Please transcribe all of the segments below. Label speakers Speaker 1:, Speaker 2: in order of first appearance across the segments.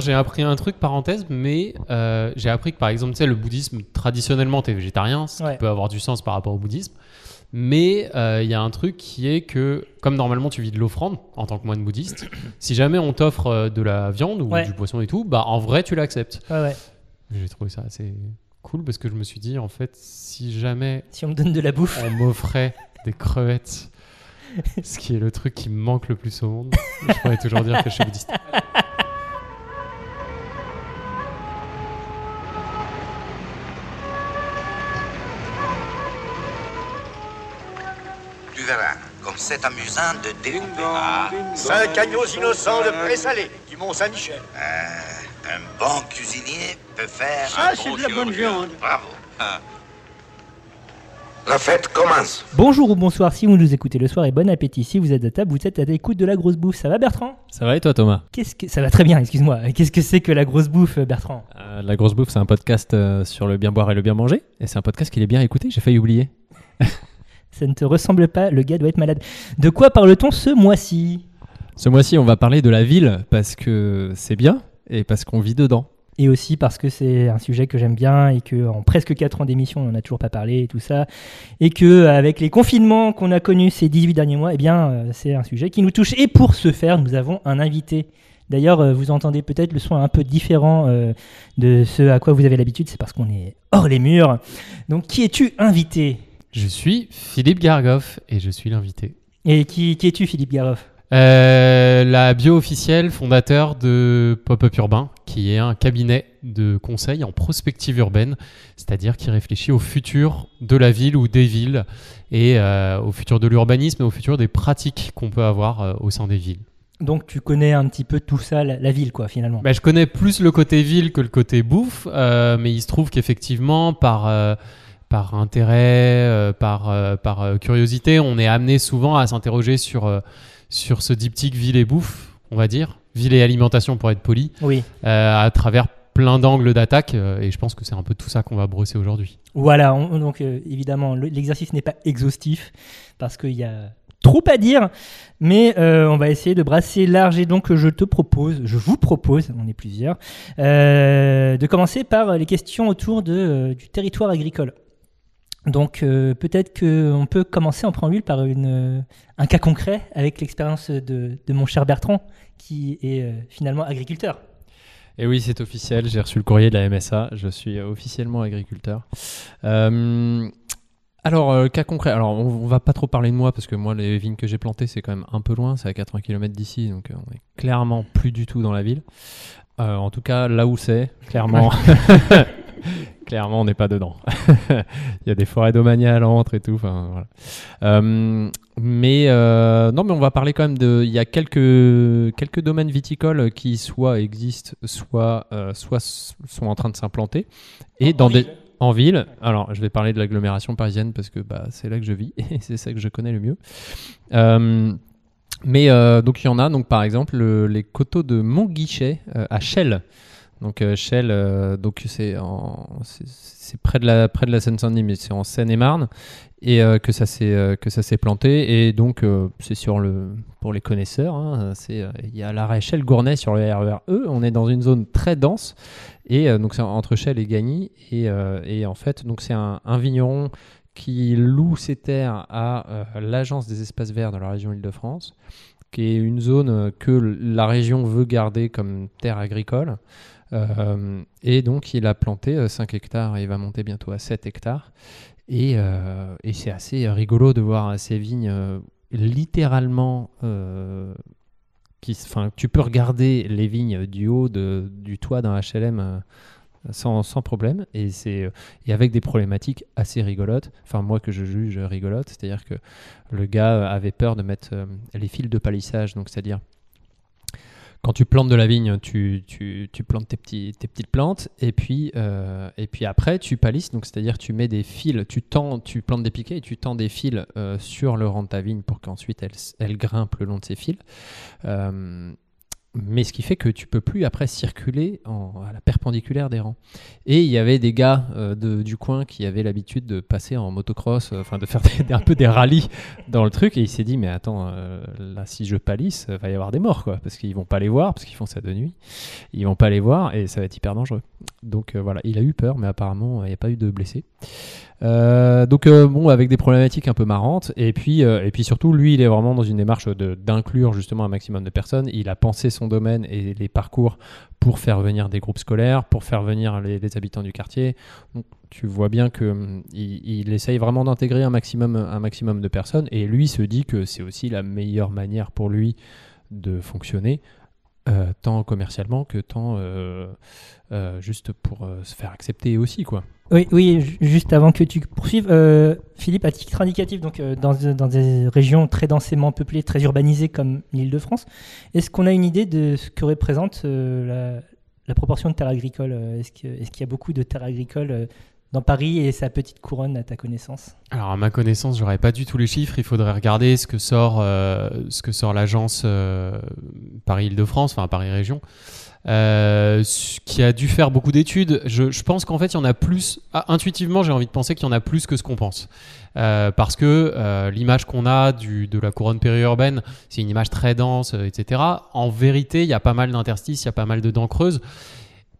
Speaker 1: J'ai appris un truc, parenthèse, mais euh, j'ai appris que par exemple, tu sais, le bouddhisme, traditionnellement, tu es végétarien, ce
Speaker 2: Ouais.
Speaker 1: qui peut avoir du sens par rapport au bouddhisme. Mais euh, il y a un truc qui est que, comme normalement tu vis de l'offrande en tant que moine bouddhiste, si jamais on t'offre euh, de la viande ou
Speaker 2: Ouais.
Speaker 1: du poisson et tout, bah en vrai tu l'acceptes.
Speaker 2: Ouais, ouais.
Speaker 1: J'ai trouvé ça assez cool parce que je me suis dit, en fait, si jamais
Speaker 2: Si on me donne de la bouffe.
Speaker 1: on m'offrait des crevettes, ce qui est le truc qui me manque le plus au monde, je pourrais toujours dire que je suis bouddhiste.
Speaker 3: Comme c'est amusant de découper.
Speaker 4: Ah,
Speaker 5: Cinq agneaux innocents de présalé du Mont-Saint-Michel.
Speaker 3: Euh, un bon cuisinier peut faire.
Speaker 5: Ça,
Speaker 3: un
Speaker 5: c'est
Speaker 3: bon
Speaker 5: de la bonne viande.
Speaker 3: Bravo. La fête commence.
Speaker 2: Bonjour ou bonsoir si vous nous écoutez le soir et bon appétit si vous êtes à table, vous êtes à l'écoute de la grosse bouffe. Ça va Bertrand?
Speaker 4: Ça va et toi Thomas?
Speaker 2: Qu'est-ce que ça va très bien, excuse-moi. Qu'est-ce que c'est que la grosse bouffe Bertrand?
Speaker 4: Euh, La grosse bouffe c'est un podcast euh, sur le bien boire et le bien manger et c'est un podcast qui est bien écouté, j'ai failli oublier.
Speaker 2: Ça ne te ressemble pas, le gars doit être malade. De quoi parle-t-on ce mois-ci?
Speaker 4: Ce mois-ci on va parler de la ville parce que c'est bien et parce qu'on vit dedans.
Speaker 2: Et aussi parce que c'est un sujet que j'aime bien et que en presque 4 ans d'émission, on n'en a toujours pas parlé et tout ça. Et que avec les confinements qu'on a connus ces 18 derniers mois, eh bien, euh, c'est un sujet qui nous touche. Et pour ce faire, nous avons un invité. D'ailleurs, euh, vous entendez peut-être le son un peu différent euh, de ce à quoi vous avez l'habitude, c'est parce qu'on est hors les murs. Donc, qui es-tu invité?
Speaker 1: Je suis Philippe Gargoff et je suis l'invité.
Speaker 2: Et qui, qui es-tu, Philippe Garoff
Speaker 1: Euh, la bio officielle, fondateur de Pop-Up Urbain, qui est un cabinet de conseil en prospective urbaine, c'est-à-dire qui réfléchit au futur de la ville ou des villes, et euh, au futur de l'urbanisme et au futur des pratiques qu'on peut avoir euh, au sein des villes.
Speaker 2: Donc, tu connais un petit peu tout ça, la, la ville, quoi, finalement.
Speaker 1: Bah, je connais plus le côté ville que le côté bouffe, euh, mais il se trouve qu'effectivement, par, euh, par intérêt, euh, par, euh, par euh, curiosité, on est amené souvent à s'interroger sur, sur ce diptyque ville et bouffe, on va dire, ville et alimentation pour être poli,
Speaker 2: Oui.
Speaker 1: à travers plein d'angles d'attaque, et je pense que c'est un peu tout ça qu'on va brosser aujourd'hui.
Speaker 2: Voilà, on- donc euh, évidemment, le- l'exercice n'est pas exhaustif parce qu'il y a trop à dire, mais euh, on va essayer de brasser large et donc je te propose, je vous propose, on est plusieurs, euh, de commencer par les questions autour de, du territoire agricole. Donc euh, peut-être qu'on peut commencer en préambule par une, euh, un cas concret avec l'expérience de, de mon cher Bertrand qui est euh, finalement agriculteur.
Speaker 4: Et oui c'est officiel, j'ai reçu le courrier de la MSA, je suis officiellement agriculteur. Euh, alors euh, cas concret, alors on, on va pas trop parler de moi parce que moi les vignes que j'ai plantées c'est quand même un peu loin, c'est à 80 km d'ici donc euh, on est clairement plus du tout dans la ville. Euh, en tout cas, là où c'est, clairement, clairement, on n'est pas dedans. Il y a des forêts domaniales entre et tout. Voilà. Euh, mais euh, non, mais on va parler quand même de. Il y a quelques quelques domaines viticoles qui soit existent, soit euh, soit sont en train de s'implanter et dans des en ville. Alors, je vais parler de l'agglomération parisienne parce que bah, c'est là que je vis et c'est ça que je connais le mieux. Mais donc il y en a, donc par exemple le- les coteaux de Montguichet à Chelles. Donc euh, Chelles, euh, donc c'est près de la près de la Seine-Saint-Denis, mais c'est en Seine-et-Marne et euh, que ça s'est que ça s'est planté et donc c'est sur le pour les connaisseurs, hein, c'est il y a l'arrêt Chelles-Gournay sur le RER E. On est dans une zone très dense et donc c'est entre Chelles et Gagny et, et en fait donc c'est un, vigneron qui loue ses terres à l'Agence des espaces verts de la région Île-de-France, qui est une zone que la région veut garder comme terre agricole. Euh, et donc, il a planté euh, 5 hectares et il va monter bientôt à 7 hectares. Et, euh, et c'est assez rigolo de voir euh, ces vignes euh, littéralement. euh, qui, tu peux regarder les vignes du haut de- du toit d'un HLM euh, sans, sans problème. Et, euh, et avec des problématiques assez rigolotes. Enfin, moi que je juge rigolote, c'est-à-dire que le gars avait peur de mettre euh, les fils de palissage, donc c'est-à-dire quand tu plantes de la vigne, tu, tu, tu plantes tes, petits, tes petites plantes et puis, euh, et puis après tu palisses, donc c'est-à-dire tu mets des fils, tu, tends, tu plantes des piquets et tu tends des fils euh, sur le rang de ta vigne pour qu'ensuite elle, elle grimpe le long de ces fils. Euh, mais ce qui fait que tu peux plus après circuler en- à la perpendiculaire des rangs. Et il y avait des gars euh, de- du coin qui avaient l'habitude de passer en motocross, euh, enfin de faire un peu des rallyes dans le truc, et il s'est dit mais attends, euh, là si je palisse, va y avoir des morts quoi, parce qu'ils vont pas les voir, parce qu'ils font ça de nuit, ils vont pas les voir et ça va être hyper dangereux. Donc voilà, il a eu peur, mais apparemment il n'y a pas eu de blessés. Euh, donc euh, bon, avec des problématiques un peu marrantes, et puis euh, et puis surtout, lui, il est vraiment dans une démarche d'inclure justement un maximum de personnes. Il a pensé son domaine et les parcours pour faire venir des groupes scolaires, pour faire venir les, habitants du quartier. Donc tu vois bien que hum, il, essaye vraiment d'intégrer un maximum un maximum de personnes, et lui se dit que c'est aussi la meilleure manière pour lui de fonctionner. tant commercialement que tant juste pour se faire accepter aussi quoi.
Speaker 2: Oui, oui, ju- juste avant que tu poursuives, euh, Philippe, à titre indicatif, euh, dans, des régions très densément peuplées, très urbanisées comme l'Île-de-France, est-ce qu'on a une idée de ce que représente euh, la, proportion de terres agricoles Est-ce qu'il y a beaucoup de terres agricoles dans Paris et sa petite couronne à ta connaissance?
Speaker 1: Alors à ma connaissance, j'aurais pas du tout les chiffres. Il faudrait regarder ce que sort, ce sort l'agence Paris-Île-de-France, enfin Paris Région, euh, qui a dû faire beaucoup d'études. Je, je pense qu'en fait, il y en a plus. ah, intuitivement, j'ai envie de penser qu'il y en a plus que ce qu'on pense, Euh, parce que euh, l'image qu'on a du, de la couronne périurbaine, c'est une image très dense, euh, etc. En vérité, il y a pas mal d'interstices, il y a pas mal de dents creuses.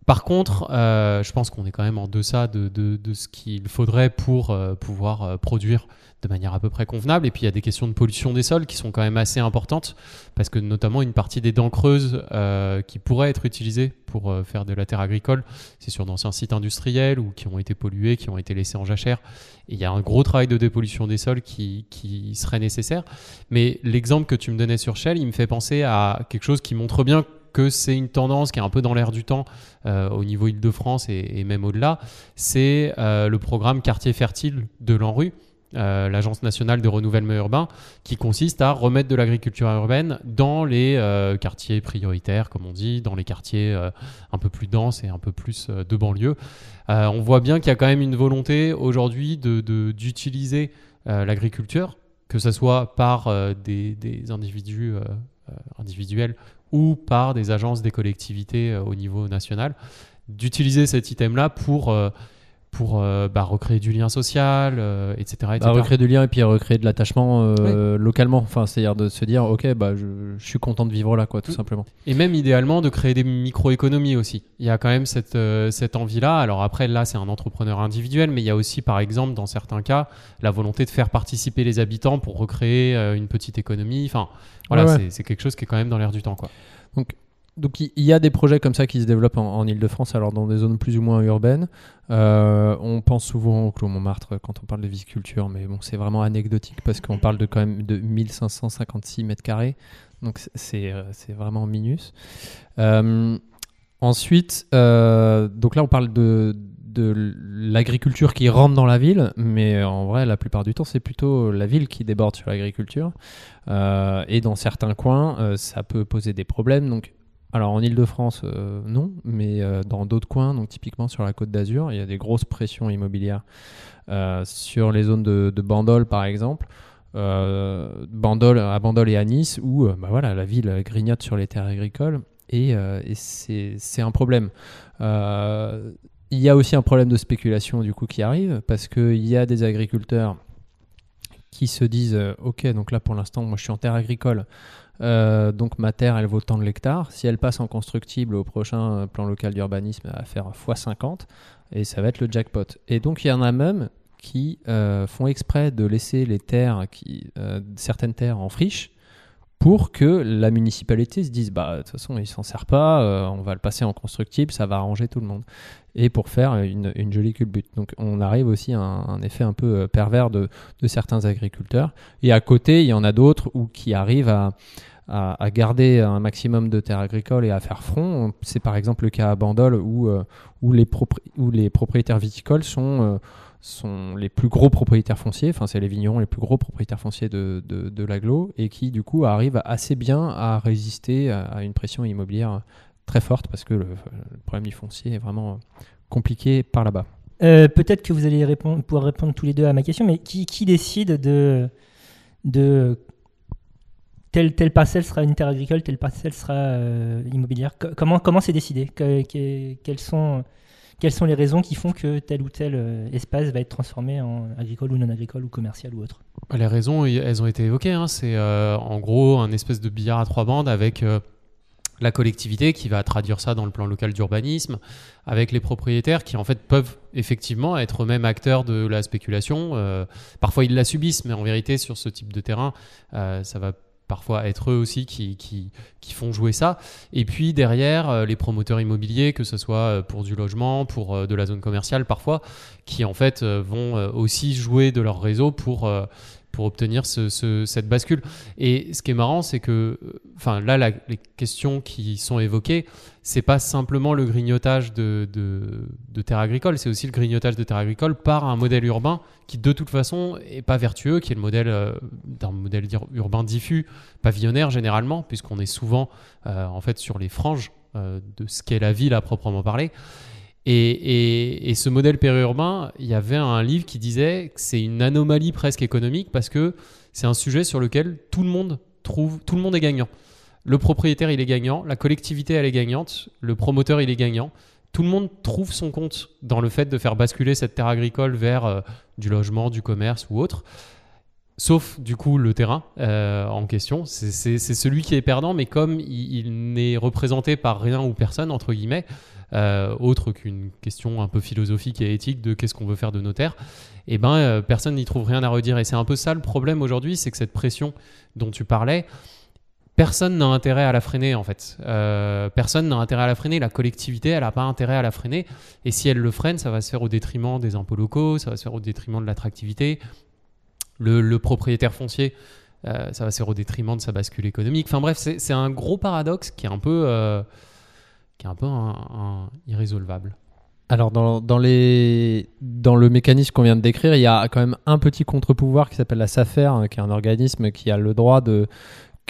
Speaker 1: Par contre, euh, je pense qu'on est quand même en deçà de, ce qu'il faudrait pour euh, pouvoir euh, produire de manière à peu près convenable. Et puis il y a des questions de pollution des sols qui sont quand même assez importantes, parce que notamment une partie des dents creuses qui pourraient être utilisées pour faire de la terre agricole, c'est sur d'anciens sites industriels ou qui ont été pollués, qui ont été laissés en jachère. Il y a un gros travail de dépollution des sols qui, qui serait nécessaire. Mais l'exemple que tu me donnais sur Shell, il me fait penser à quelque chose qui montre bien que c'est une tendance qui est un peu dans l'air du temps euh, au niveau Île-de-France et, même au-delà, c'est euh, le programme Quartier Fertile de l'ANRU, euh, l'Agence nationale de renouvellement urbain, qui consiste à remettre de l'agriculture urbaine dans les quartiers prioritaires, comme on dit, dans les quartiers un peu plus denses et un peu plus de banlieue. On voit bien qu'il y a quand même une volonté aujourd'hui d'utiliser l'agriculture, que ce soit par des, des individus individuels ou par des agences des collectivités euh, au niveau national, d'utiliser cet item-là pour, euh, pour euh, bah, recréer du lien social, euh, etc. etc.
Speaker 4: Bah, recréer du lien et puis recréer de l'attachement euh, localement. Enfin, c'est-à-dire de se dire, ok, bah, je, je suis content de vivre là, quoi, tout simplement.
Speaker 1: Et même idéalement de créer des micro-économies aussi. Il y a quand même cette, euh, cette envie-là. Alors après, là, c'est un entrepreneur individuel, mais il y a aussi, par exemple, dans certains cas, la volonté de faire participer les habitants pour recréer euh, une petite économie. Enfin, voilà,
Speaker 4: Ouais, ouais.
Speaker 1: c'est- c'est quelque chose qui est quand même dans l'air du temps. Quoi.
Speaker 4: Donc il il y a des projets comme ça qui se développent en, Ile-de-France, alors dans des zones plus ou moins urbaines. Euh, on pense souvent au Clos Montmartre quand on parle de viticulture, mais bon, c'est vraiment anecdotique parce qu'on parle de quand même de 1556 mètres carrés, donc euh, c'est vraiment minus. Euh, ensuite, euh, donc là on parle de de l'agriculture qui rentre dans la ville, mais en vrai, la plupart du temps, c'est plutôt la ville qui déborde sur l'agriculture. Euh, et dans certains coins, euh, ça peut poser des problèmes. Donc, alors en Ile-de-France, euh, non, mais euh, dans d'autres coins, donc typiquement sur la côte d'Azur, il y a des grosses pressions immobilières euh, sur les zones de, Bandol, par exemple. Bandol, à Bandol et à Nice, où bah voilà, la ville grignote sur les terres agricoles et, c'est un problème. Il y a aussi un problème de spéculation du coup qui arrive parce qu'il y a des agriculteurs qui se disent ok donc là pour l'instant moi je suis en terre agricole euh, donc ma terre elle vaut tant de l'hectare. Si elle passe en constructible au prochain euh, plan local d'urbanisme va faire x50 et ça va être le jackpot. Et donc il y en a même qui euh, font exprès de laisser les terres qui certaines terres en friche pour que la municipalité se dise bah de toute façon il s'en sert pas euh, on va le passer en constructible ça va arranger tout le monde. Et pour faire une, jolie culbute. Donc on arrive aussi à un, effet un peu euh, pervers de, certains agriculteurs. Et à côté il y en a d'autres où qui arrivent à garder un maximum de terres agricoles et à faire front. C'est par exemple le cas à Bandol où, euh, les, propriétaires viticoles sont, sont les plus gros propriétaires fonciers, enfin c'est les vignerons les plus gros propriétaires fonciers de, de, de l'agglo et qui du coup arrivent assez bien à résister à, une pression immobilière très forte parce que le, problème du foncier est vraiment compliqué par là-bas.
Speaker 2: Euh, Peut-être que vous allez pouvoir répondre tous les deux à ma question, mais qui, qui décide de, de telle, telle parcelle sera une terre agricole, telle parcelle sera euh, immobilière? Co- Comment c'est décidé? Que- que- quelles, sont, quelles sont les raisons qui font que tel ou tel euh, espace va être transformé en agricole ou non agricole ou commercial ou autre?
Speaker 1: Les raisons, elles ont été évoquées. hein. C'est euh, en gros un espèce de billard à trois bandes avec euh, la collectivité qui va traduire ça dans le plan local d'urbanisme, avec les propriétaires qui en fait peuvent effectivement être eux-mêmes acteurs de la spéculation. Parfois ils la subissent, mais en vérité sur ce type de terrain, ça va parfois être eux aussi qui, qui, qui font jouer ça. Et puis derrière, euh, les promoteurs immobiliers, que ce soit euh, pour du logement, pour euh, de la zone commerciale parfois, qui en fait vont aussi jouer de leur réseau pour, pour obtenir ce- ce- cette bascule. Et ce qui est marrant, c'est que, enfin là, les questions qui sont évoquées, c'est pas simplement le grignotage de, de, terres agricoles, c'est aussi le grignotage de terres agricoles par un modèle urbain qui de toute façon est pas vertueux, qui est le modèle euh, d'un modèle urbain diffus, pavillonnaire généralement, puisqu'on est souvent euh, en fait sur les franges euh, de ce qu'est la ville à proprement parler. Et, et- et ce modèle périurbain, il y avait un livre qui disait que c'est une anomalie presque économique parce que c'est un sujet sur lequel tout le monde trouve, tout le monde est gagnant. Le propriétaire, il est gagnant, la collectivité, elle est gagnante, le promoteur, il est gagnant. Tout le monde trouve son compte dans le fait de faire basculer cette terre agricole vers euh, du logement, du commerce ou autre. Sauf du coup le terrain euh, en question. C'est- celui qui est perdant, mais comme il, n'est représenté par rien ou personne, entre guillemets, euh, autre qu'une question un peu philosophique et éthique de qu'est-ce qu'on veut faire de nos terres, eh ben, personne n'y trouve rien à redire. Et c'est un peu ça le problème aujourd'hui, c'est que cette pression dont tu parlais, personne n'a intérêt à la freiner en fait. Euh, personne n'a intérêt à la freiner. La collectivité, elle n'a pas intérêt à la freiner. Et si elle le freine, ça va se faire au détriment des impôts locaux, ça va se faire au détriment de l'attractivité. Le, propriétaire foncier, euh, ça va se faire au détriment de sa bascule économique. Enfin bref, c'est un gros paradoxe qui est un peu, euh, irrésolvable.
Speaker 4: Alors, dans, le mécanisme qu'on vient de décrire, il y a quand même un petit contre-pouvoir qui s'appelle la SAFER, hein, qui est un organisme qui a le droit de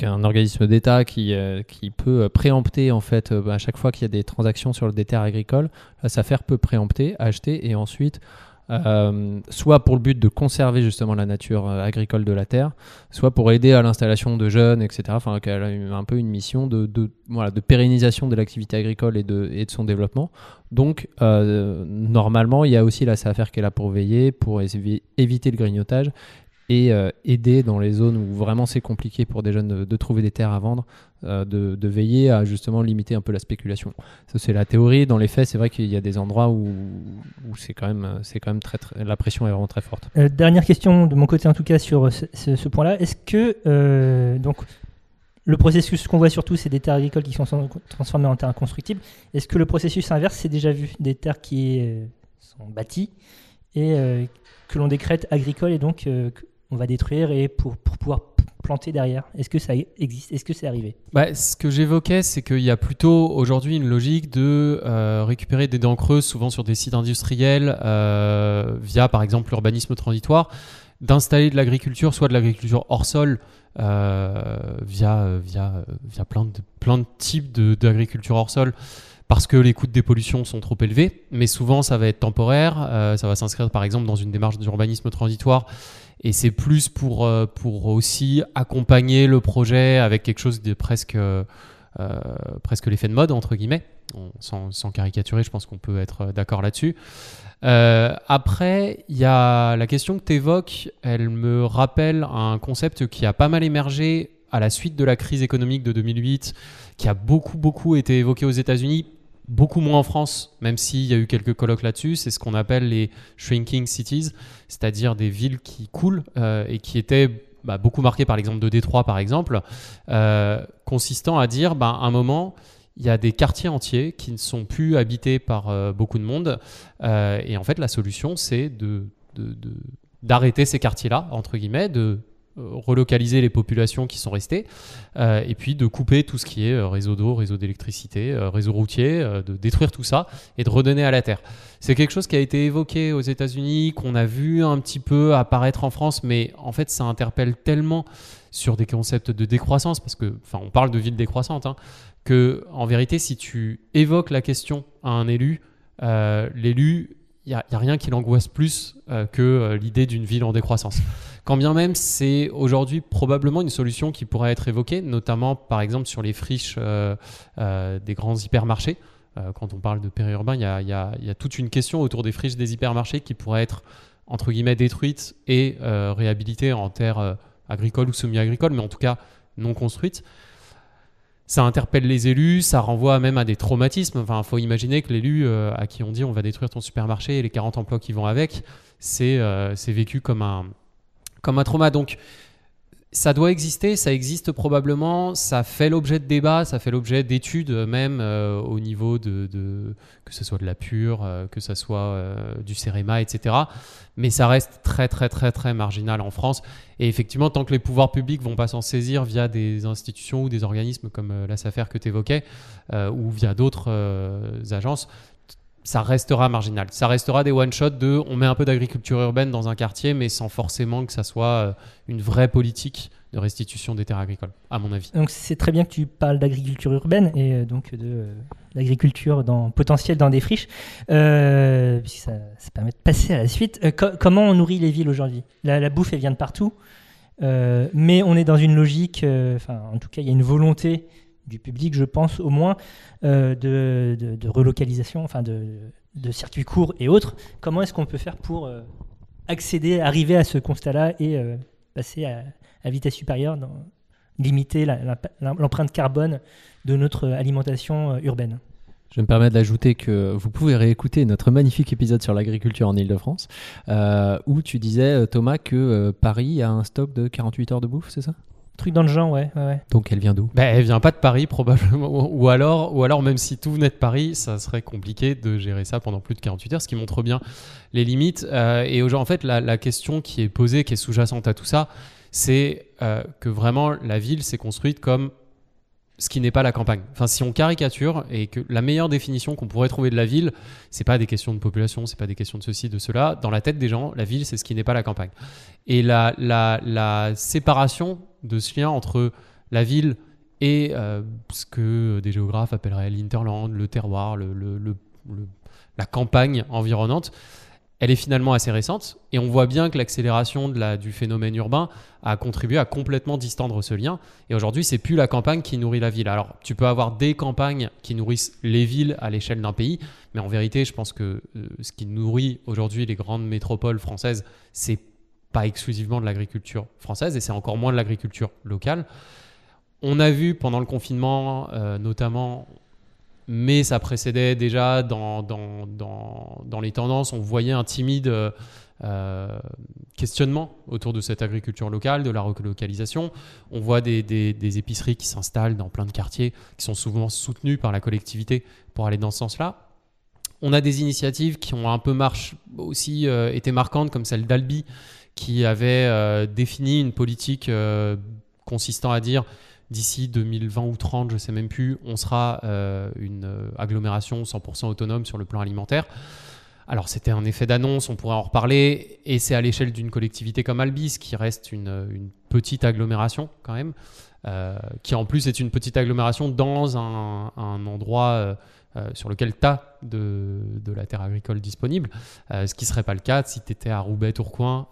Speaker 4: un organisme d'État qui, euh, qui peut euh, préempter en fait euh, à chaque fois qu'il y a des transactions sur des terres agricoles, la SAFER peut préempter, acheter et ensuite euh, soit pour le but de conserver justement la nature euh, agricole de la terre, soit pour aider à l'installation de jeunes, etc. Enfin, qu'elle a un peu une mission de, voilà, de pérennisation de l'activité agricole et de, et de son développement. Donc, euh, normalement, il y a aussi la SAFER qui est là pour veiller, pour évi- éviter le grignotage et euh, aider dans les zones où vraiment c'est compliqué pour des jeunes de, trouver des terres à vendre, euh, de, veiller à justement limiter un peu la spéculation. Ça, c'est la théorie. Dans les faits, c'est vrai qu'il y a des endroits où, c'est quand même, très, la pression est vraiment très forte.
Speaker 2: Euh, dernière question de mon côté en tout cas sur ce, point-là. Est-ce que donc le processus qu'on voit surtout c'est des terres agricoles qui sont transformées en terres constructibles. Est-ce que le processus inverse c'est déjà vu des terres qui sont bâties et que l'on décrète agricoles et donc on va détruire et pour, pour pouvoir planter derrière. Est-ce que ça existe? Est-ce que c'est arrivé?
Speaker 1: Bah, ce que j'évoquais, c'est qu'il y a plutôt aujourd'hui une logique de euh, récupérer des dents creuses, souvent sur des sites industriels, euh, via par exemple l'urbanisme transitoire, d'installer de l'agriculture, soit de l'agriculture hors sol, euh, via, via, via plein, de, plein de types d'agriculture hors sol, parce que les coûts de dépollution sont trop élevés, mais souvent ça va être temporaire, ça va s'inscrire par exemple dans une démarche d'urbanisme transitoire, et c'est plus pour, euh, pour aussi accompagner le projet avec quelque chose de presque, euh, euh, presque l'effet de mode, entre guillemets. Sans, sans caricaturer, je pense qu'on peut être d'accord là-dessus. Après, il y a la question que tu évoques, elle me rappelle un concept qui a pas mal émergé à la suite de la crise économique de 2008, qui a beaucoup, beaucoup été évoqué aux États-Unis, beaucoup moins en France, même s'il y a eu quelques colloques là-dessus. C'est ce qu'on appelle les shrinking cities, c'est-à-dire des villes qui coulent euh, et qui étaient bah, beaucoup marquées par l'exemple de Détroit, par exemple, euh, consistant à dire, bah, à un moment, il y a des quartiers entiers qui ne sont plus habités par euh, beaucoup de monde. Et en fait, la solution, c'est de, d'arrêter ces quartiers-là, entre guillemets, de relocaliser les populations qui sont restées, euh, et puis de couper tout ce qui est euh, réseau d'eau, réseau d'électricité, euh, réseau routier, euh, de détruire tout ça et de redonner à la terre. C'est quelque chose qui a été évoqué aux États-Unis, qu'on a vu un petit peu apparaître en France, mais en fait, ça interpelle tellement sur des concepts de décroissance, parce que, enfin, on parle de ville décroissante, hein, que en vérité, si tu évoques la question à un élu, euh, l'élu, il n'y a, rien qui l'angoisse plus euh, que euh, l'idée d'une ville en décroissance. Quand bien même, c'est aujourd'hui probablement une solution qui pourrait être évoquée, notamment par exemple sur les friches euh, euh, des grands hypermarchés. Euh, quand on parle de périurbain, il y a, toute une question autour des friches des hypermarchés qui pourraient être entre guillemets détruites et réhabilitées en terres euh, agricoles ou semi-agricoles, mais en tout cas non construites. Ça interpelle les élus, ça renvoie même à des traumatismes. Enfin, il faut imaginer que l'élu à qui on dit on va détruire ton supermarché et les 40 emplois qui vont avec, c'est euh, vécu comme un, comme un trauma. Donc, ça doit exister, ça existe probablement, ça fait l'objet de débats, ça fait l'objet d'études même euh, au niveau de, que ce soit de la pure, euh, que ce soit euh, du CEREMA, etc. Mais ça reste très très très très marginal en France. Et effectivement, tant que les pouvoirs publics vont pas s'en saisir via des institutions ou des organismes comme la SAFER que tu évoquais, ou via d'autres agences, ça restera marginal. Ça restera des one-shots de on met un peu d'agriculture urbaine dans un quartier, mais sans forcément que ça soit euh, une vraie politique de restitution des terres agricoles, à mon avis.
Speaker 2: Donc c'est très bien que tu parles d'agriculture urbaine et euh, donc de euh, l'agriculture dans, potentielle dans des friches, euh, ça, permet de passer à la suite. Euh, co- comment on nourrit les villes aujourd'hui? La, bouffe, elle vient de partout, euh, mais on est dans une logique, euh, enfin en tout cas il y a une volonté du public, je pense au moins, euh, de, de- relocalisation, enfin de, de circuits courts et autres. Comment est-ce qu'on peut faire pour euh, accéder, arriver à ce constat-là et euh, passer à, à vitesse supérieure limiter l'empreinte carbone de notre alimentation urbaine?
Speaker 4: Je me permets d'ajouter que vous pouvez réécouter notre magnifique épisode sur l'agriculture en Ile-de-France, où tu disais, Thomas, que Paris a un stock de 48 heures de bouffe, c'est ça?
Speaker 2: Truc dans le genre, ouais. ouais, ouais.
Speaker 4: Donc elle vient d'où?
Speaker 1: Ben, elle vient pas de Paris probablement, ou alors, ou alors même si tout venait de Paris, ça serait compliqué de gérer ça pendant plus de 48 heures, ce qui montre bien les limites. Euh, et aujourd'hui, en fait, la, la question qui est posée, qui est sous-jacente à tout ça, c'est euh, que vraiment la ville s'est construite comme ce qui n'est pas la campagne. Enfin, si on caricature et que la meilleure définition qu'on pourrait trouver de la ville, c'est pas des questions de population, c'est pas des questions de ceci, de cela. Dans la tête des gens, la ville, c'est ce qui n'est pas la campagne. Et la, la, la séparation de ce lien entre la ville et euh, ce que des géographes appelleraient l'interland, le terroir, la campagne environnante, elle est finalement assez récente. Et on voit bien que l'accélération du phénomène urbain a contribué à complètement distendre ce lien. Et aujourd'hui, c'est plus la campagne qui nourrit la ville. Alors, tu peux avoir des campagnes qui nourrissent les villes à l'échelle d'un pays, mais en vérité, je pense que euh, ce qui nourrit aujourd'hui les grandes métropoles françaises, c'est pas exclusivement de l'agriculture française et c'est encore moins de l'agriculture locale. On a vu pendant le confinement, euh, notamment, mais ça précédait déjà dans, dans, dans, les tendances, on voyait un timide euh, euh, questionnement autour de cette agriculture locale, de la relocalisation. On voit des, des- des épiceries qui s'installent dans plein de quartiers, qui sont souvent soutenues par la collectivité pour aller dans ce sens-là. On a des initiatives qui ont un peu marche, aussi euh, été marquantes, comme celle d'Albi, qui avait euh, défini une politique euh, consistant à dire d'ici 2020 ou 30, je sais même plus, on sera euh, une agglomération 100% autonome sur le plan alimentaire. Alors c'était un effet d'annonce, on pourrait en reparler, et c'est à l'échelle d'une collectivité comme Albis, qui reste une petite agglomération quand même, euh, qui en plus est une petite agglomération dans un, endroit euh, euh, sur lequel tu as de, la terre agricole disponible, ce qui ne serait pas le cas si tu étais à Roubaix, Tourcoing,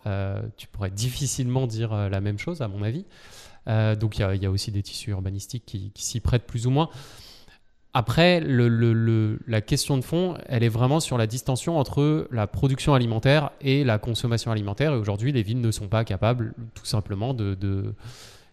Speaker 1: tu pourrais difficilement dire la même chose à mon avis. Donc il y a- aussi des tissus urbanistiques qui, s'y prêtent plus ou moins. Après, la question de fond, elle est vraiment sur la distension entre la production alimentaire et la consommation alimentaire. Et aujourd'hui, les villes ne sont pas capables tout simplement de-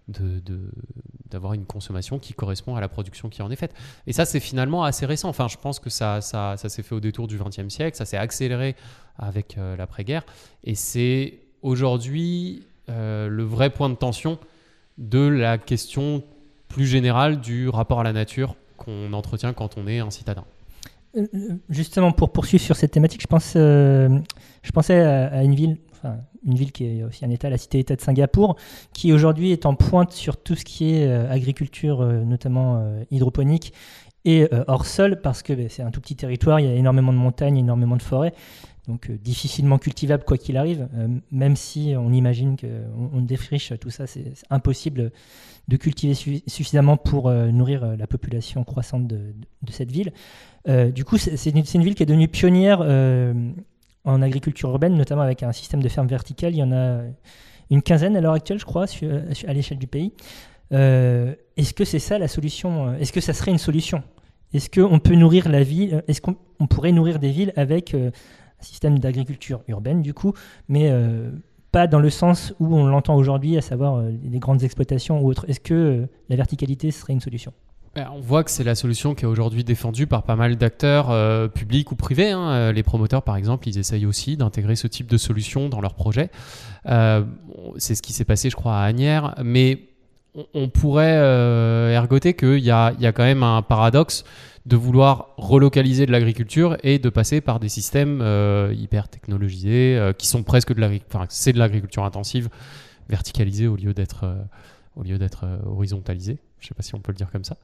Speaker 1: d'avoir une consommation qui correspond à la production qui en est faite. Et ça, c'est finalement assez récent. Enfin, je pense que ça, ça, ça s'est fait au détour du XXe siècle, ça s'est accéléré avec euh, l'après-guerre. Et c'est aujourd'hui euh, le vrai point de tension de la question plus générale du rapport à la nature qu'on entretient quand on est un citadin.
Speaker 2: Euh, Justement, pour poursuivre sur cette thématique, je, pense, je pensais à, une ville, une ville qui est aussi un État, la cité-État de Singapour, qui aujourd'hui est en pointe sur tout ce qui est euh, agriculture, euh, notamment euh, hydroponique et hors sol, parce que ben, c'est un tout petit territoire, il y a énormément de montagnes, énormément de forêts, donc difficilement cultivable quoi qu'il arrive, même si on imagine qu'on on défriche tout ça, c'est impossible de cultiver su- suffisamment pour nourrir la population croissante de, cette ville. Du coup, c'est une, ville qui est devenue pionnière en agriculture urbaine, notamment avec un système de ferme verticale. Il y en a une quinzaine à l'heure actuelle, je crois, à l'échelle du pays. Euh, Est-ce que c'est ça la solution? Est-ce que ça serait une solution? Est-ce qu'on peut nourrir la ville euh, Est-ce qu'on on pourrait nourrir des villes avec euh, un système d'agriculture urbaine, du coup, mais pas dans le sens où on l'entend aujourd'hui, à savoir des grandes exploitations ou autres? Est-ce que la verticalité serait une solution?
Speaker 1: On voit que c'est la solution qui est aujourd'hui défendue par pas mal d'acteurs euh, publics ou privés. hein. Euh, Les promoteurs, par exemple, ils essayent aussi d'intégrer ce type de solution dans leurs projets. Euh, c'est ce qui s'est passé, je crois, à Agnières. Mais on, pourrait ergoter qu'il y a, quand même un paradoxe de vouloir relocaliser de l'agriculture et de passer par des systèmes hyper technologisés qui sont presque de l'agriculture, enfin, c'est de l'agriculture intensive, verticalisée au lieu d'être horizontalisée. Je sais pas si on peut le dire comme ça.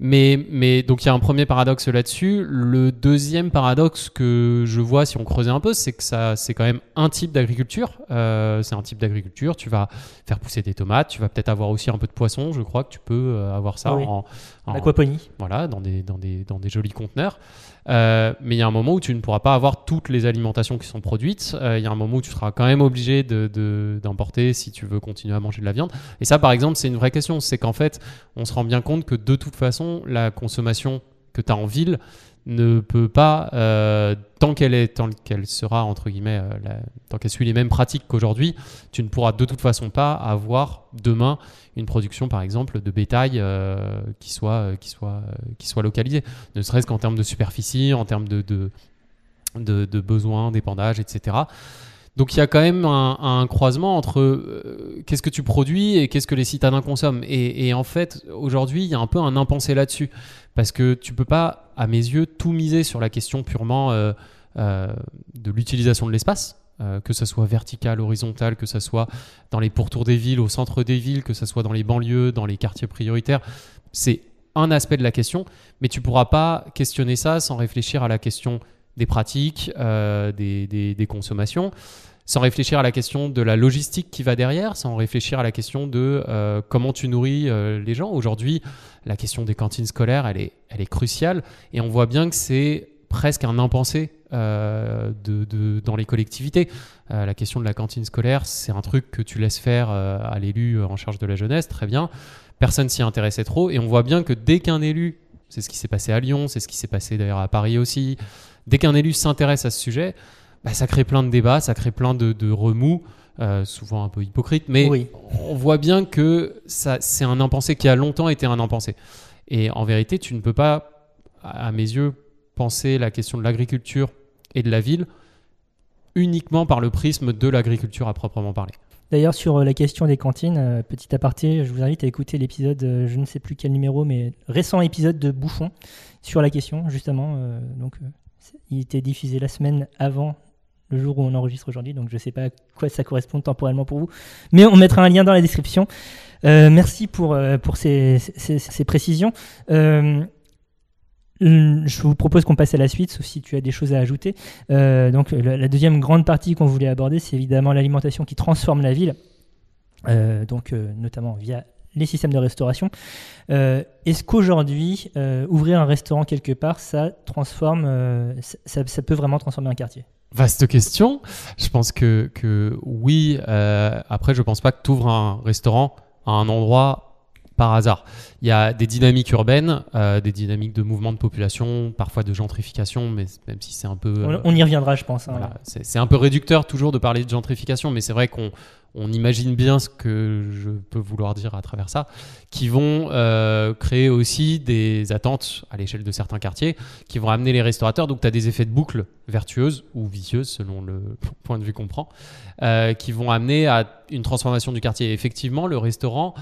Speaker 1: Mais, mais donc il y a un premier paradoxe là-dessus. Le deuxième paradoxe que je vois si on creusait un peu, c'est que ça, c'est quand même un type d'agriculture. Euh, c'est un type d'agriculture. Tu vas faire pousser des tomates. Tu vas peut-être avoir aussi un peu de poisson. Je crois que tu peux euh, avoir ça
Speaker 2: Oui.
Speaker 1: en, en-
Speaker 2: L'aquaponie
Speaker 1: voilà, dans des, dans des, dans des jolis conteneurs. Euh, mais il y a un moment où tu ne pourras pas avoir toutes les alimentations qui sont produites. Euh, Il y a un moment où tu seras quand même obligé de- de- d'importer si tu veux continuer à manger de la viande. Et ça, par exemple, c'est une vraie question. C'est qu'en fait, on se rend bien compte que de toute façon, la consommation que tu as en ville ne peut pas, euh, tant qu'elle est, tant qu'elle sera entre guillemets, euh, tant qu'elle suit les mêmes pratiques qu'aujourd'hui, tu ne pourras de toute façon pas avoir demain une production, par exemple, de bétail euh, qui soit, qui soit, qui soit localisée, ne serait-ce qu'en termes de superficie, en termes de, de, de, de besoins, d'épandage, etc. Donc il y a quand même un, croisement entre euh, qu'est-ce que tu produis et qu'est-ce que les citadins consomment. Et, en fait, aujourd'hui, il y a un peu un impensé là-dessus. Parce que tu peux pas, à mes yeux, tout miser sur la question purement euh, euh, de l'utilisation de l'espace. que ce soit vertical, horizontal, que ce soit dans les pourtours des villes, au centre des villes, que ce soit dans les banlieues, dans les quartiers prioritaires. C'est un aspect de la question, mais tu pourras pas questionner ça sans réfléchir à la question des pratiques, euh, des, consommations, sans réfléchir à la question de la logistique qui va derrière, sans réfléchir à la question de euh, comment tu nourris euh, les gens. Aujourd'hui, la question des cantines scolaires, elle est, cruciale, et on voit bien que c'est presque un impensé dans les collectivités. La question de la cantine scolaire, c'est un truc que tu laisses faire à l'élu en charge de la jeunesse, très bien. Personne s'y intéressait trop, et on voit bien que dès qu'un élu, c'est ce qui s'est passé à Lyon, c'est ce qui s'est passé d'ailleurs à Paris aussi, dès qu'un élu s'intéresse à ce sujet, bah, ça crée plein de débats, ça crée plein de, de remous, euh, souvent un peu hypocrites, mais
Speaker 2: Oui.
Speaker 1: on voit bien que ça, c'est un impensé qui a longtemps été un impensé. Et en vérité, tu ne peux pas, à mes yeux, penser la question de l'agriculture et de la ville uniquement par le prisme de l'agriculture à proprement parler.
Speaker 2: D'ailleurs, sur euh, la question des cantines, euh, petit aparté, je vous invite à écouter l'épisode, je ne sais plus quel numéro, mais récent épisode de Bouffon sur la question, justement. donc, il était diffusé la semaine avant le jour où on enregistre aujourd'hui, donc je ne sais pas à quoi ça correspond temporellement pour vous. Mais on mettra un lien dans la description. Euh, merci pour, euh, pour ces, précisions. Euh, je vous propose qu'on passe à la suite, sauf si tu as des choses à ajouter. Donc la, la deuxième grande partie qu'on voulait aborder, c'est évidemment l'alimentation qui transforme la ville, donc notamment via les systèmes de restauration. Euh, Est-ce qu'aujourd'hui, euh, ouvrir un restaurant quelque part, ça transforme, euh, ça, peut vraiment transformer un quartier?
Speaker 1: Vaste question. Je pense que, que oui. après, je pense pas que tu ouvres un restaurant à un endroit par hasard. Il y a des dynamiques urbaines, euh, des dynamiques de mouvement de population, parfois de gentrification, mais même si c'est un peu.
Speaker 2: on,
Speaker 1: euh,
Speaker 2: on y reviendra, je pense. hein.
Speaker 1: Voilà, c'est un peu réducteur toujours de parler de gentrification, mais c'est vrai qu'on on imagine bien ce que je peux vouloir dire à travers ça, qui vont euh, créer aussi des attentes à l'échelle de certains quartiers, qui vont amener les restaurateurs. Donc tu as des effets de boucle vertueuses ou vicieuses selon le point de vue qu'on prend, qui vont amener à une transformation du quartier. Et effectivement, le restaurant,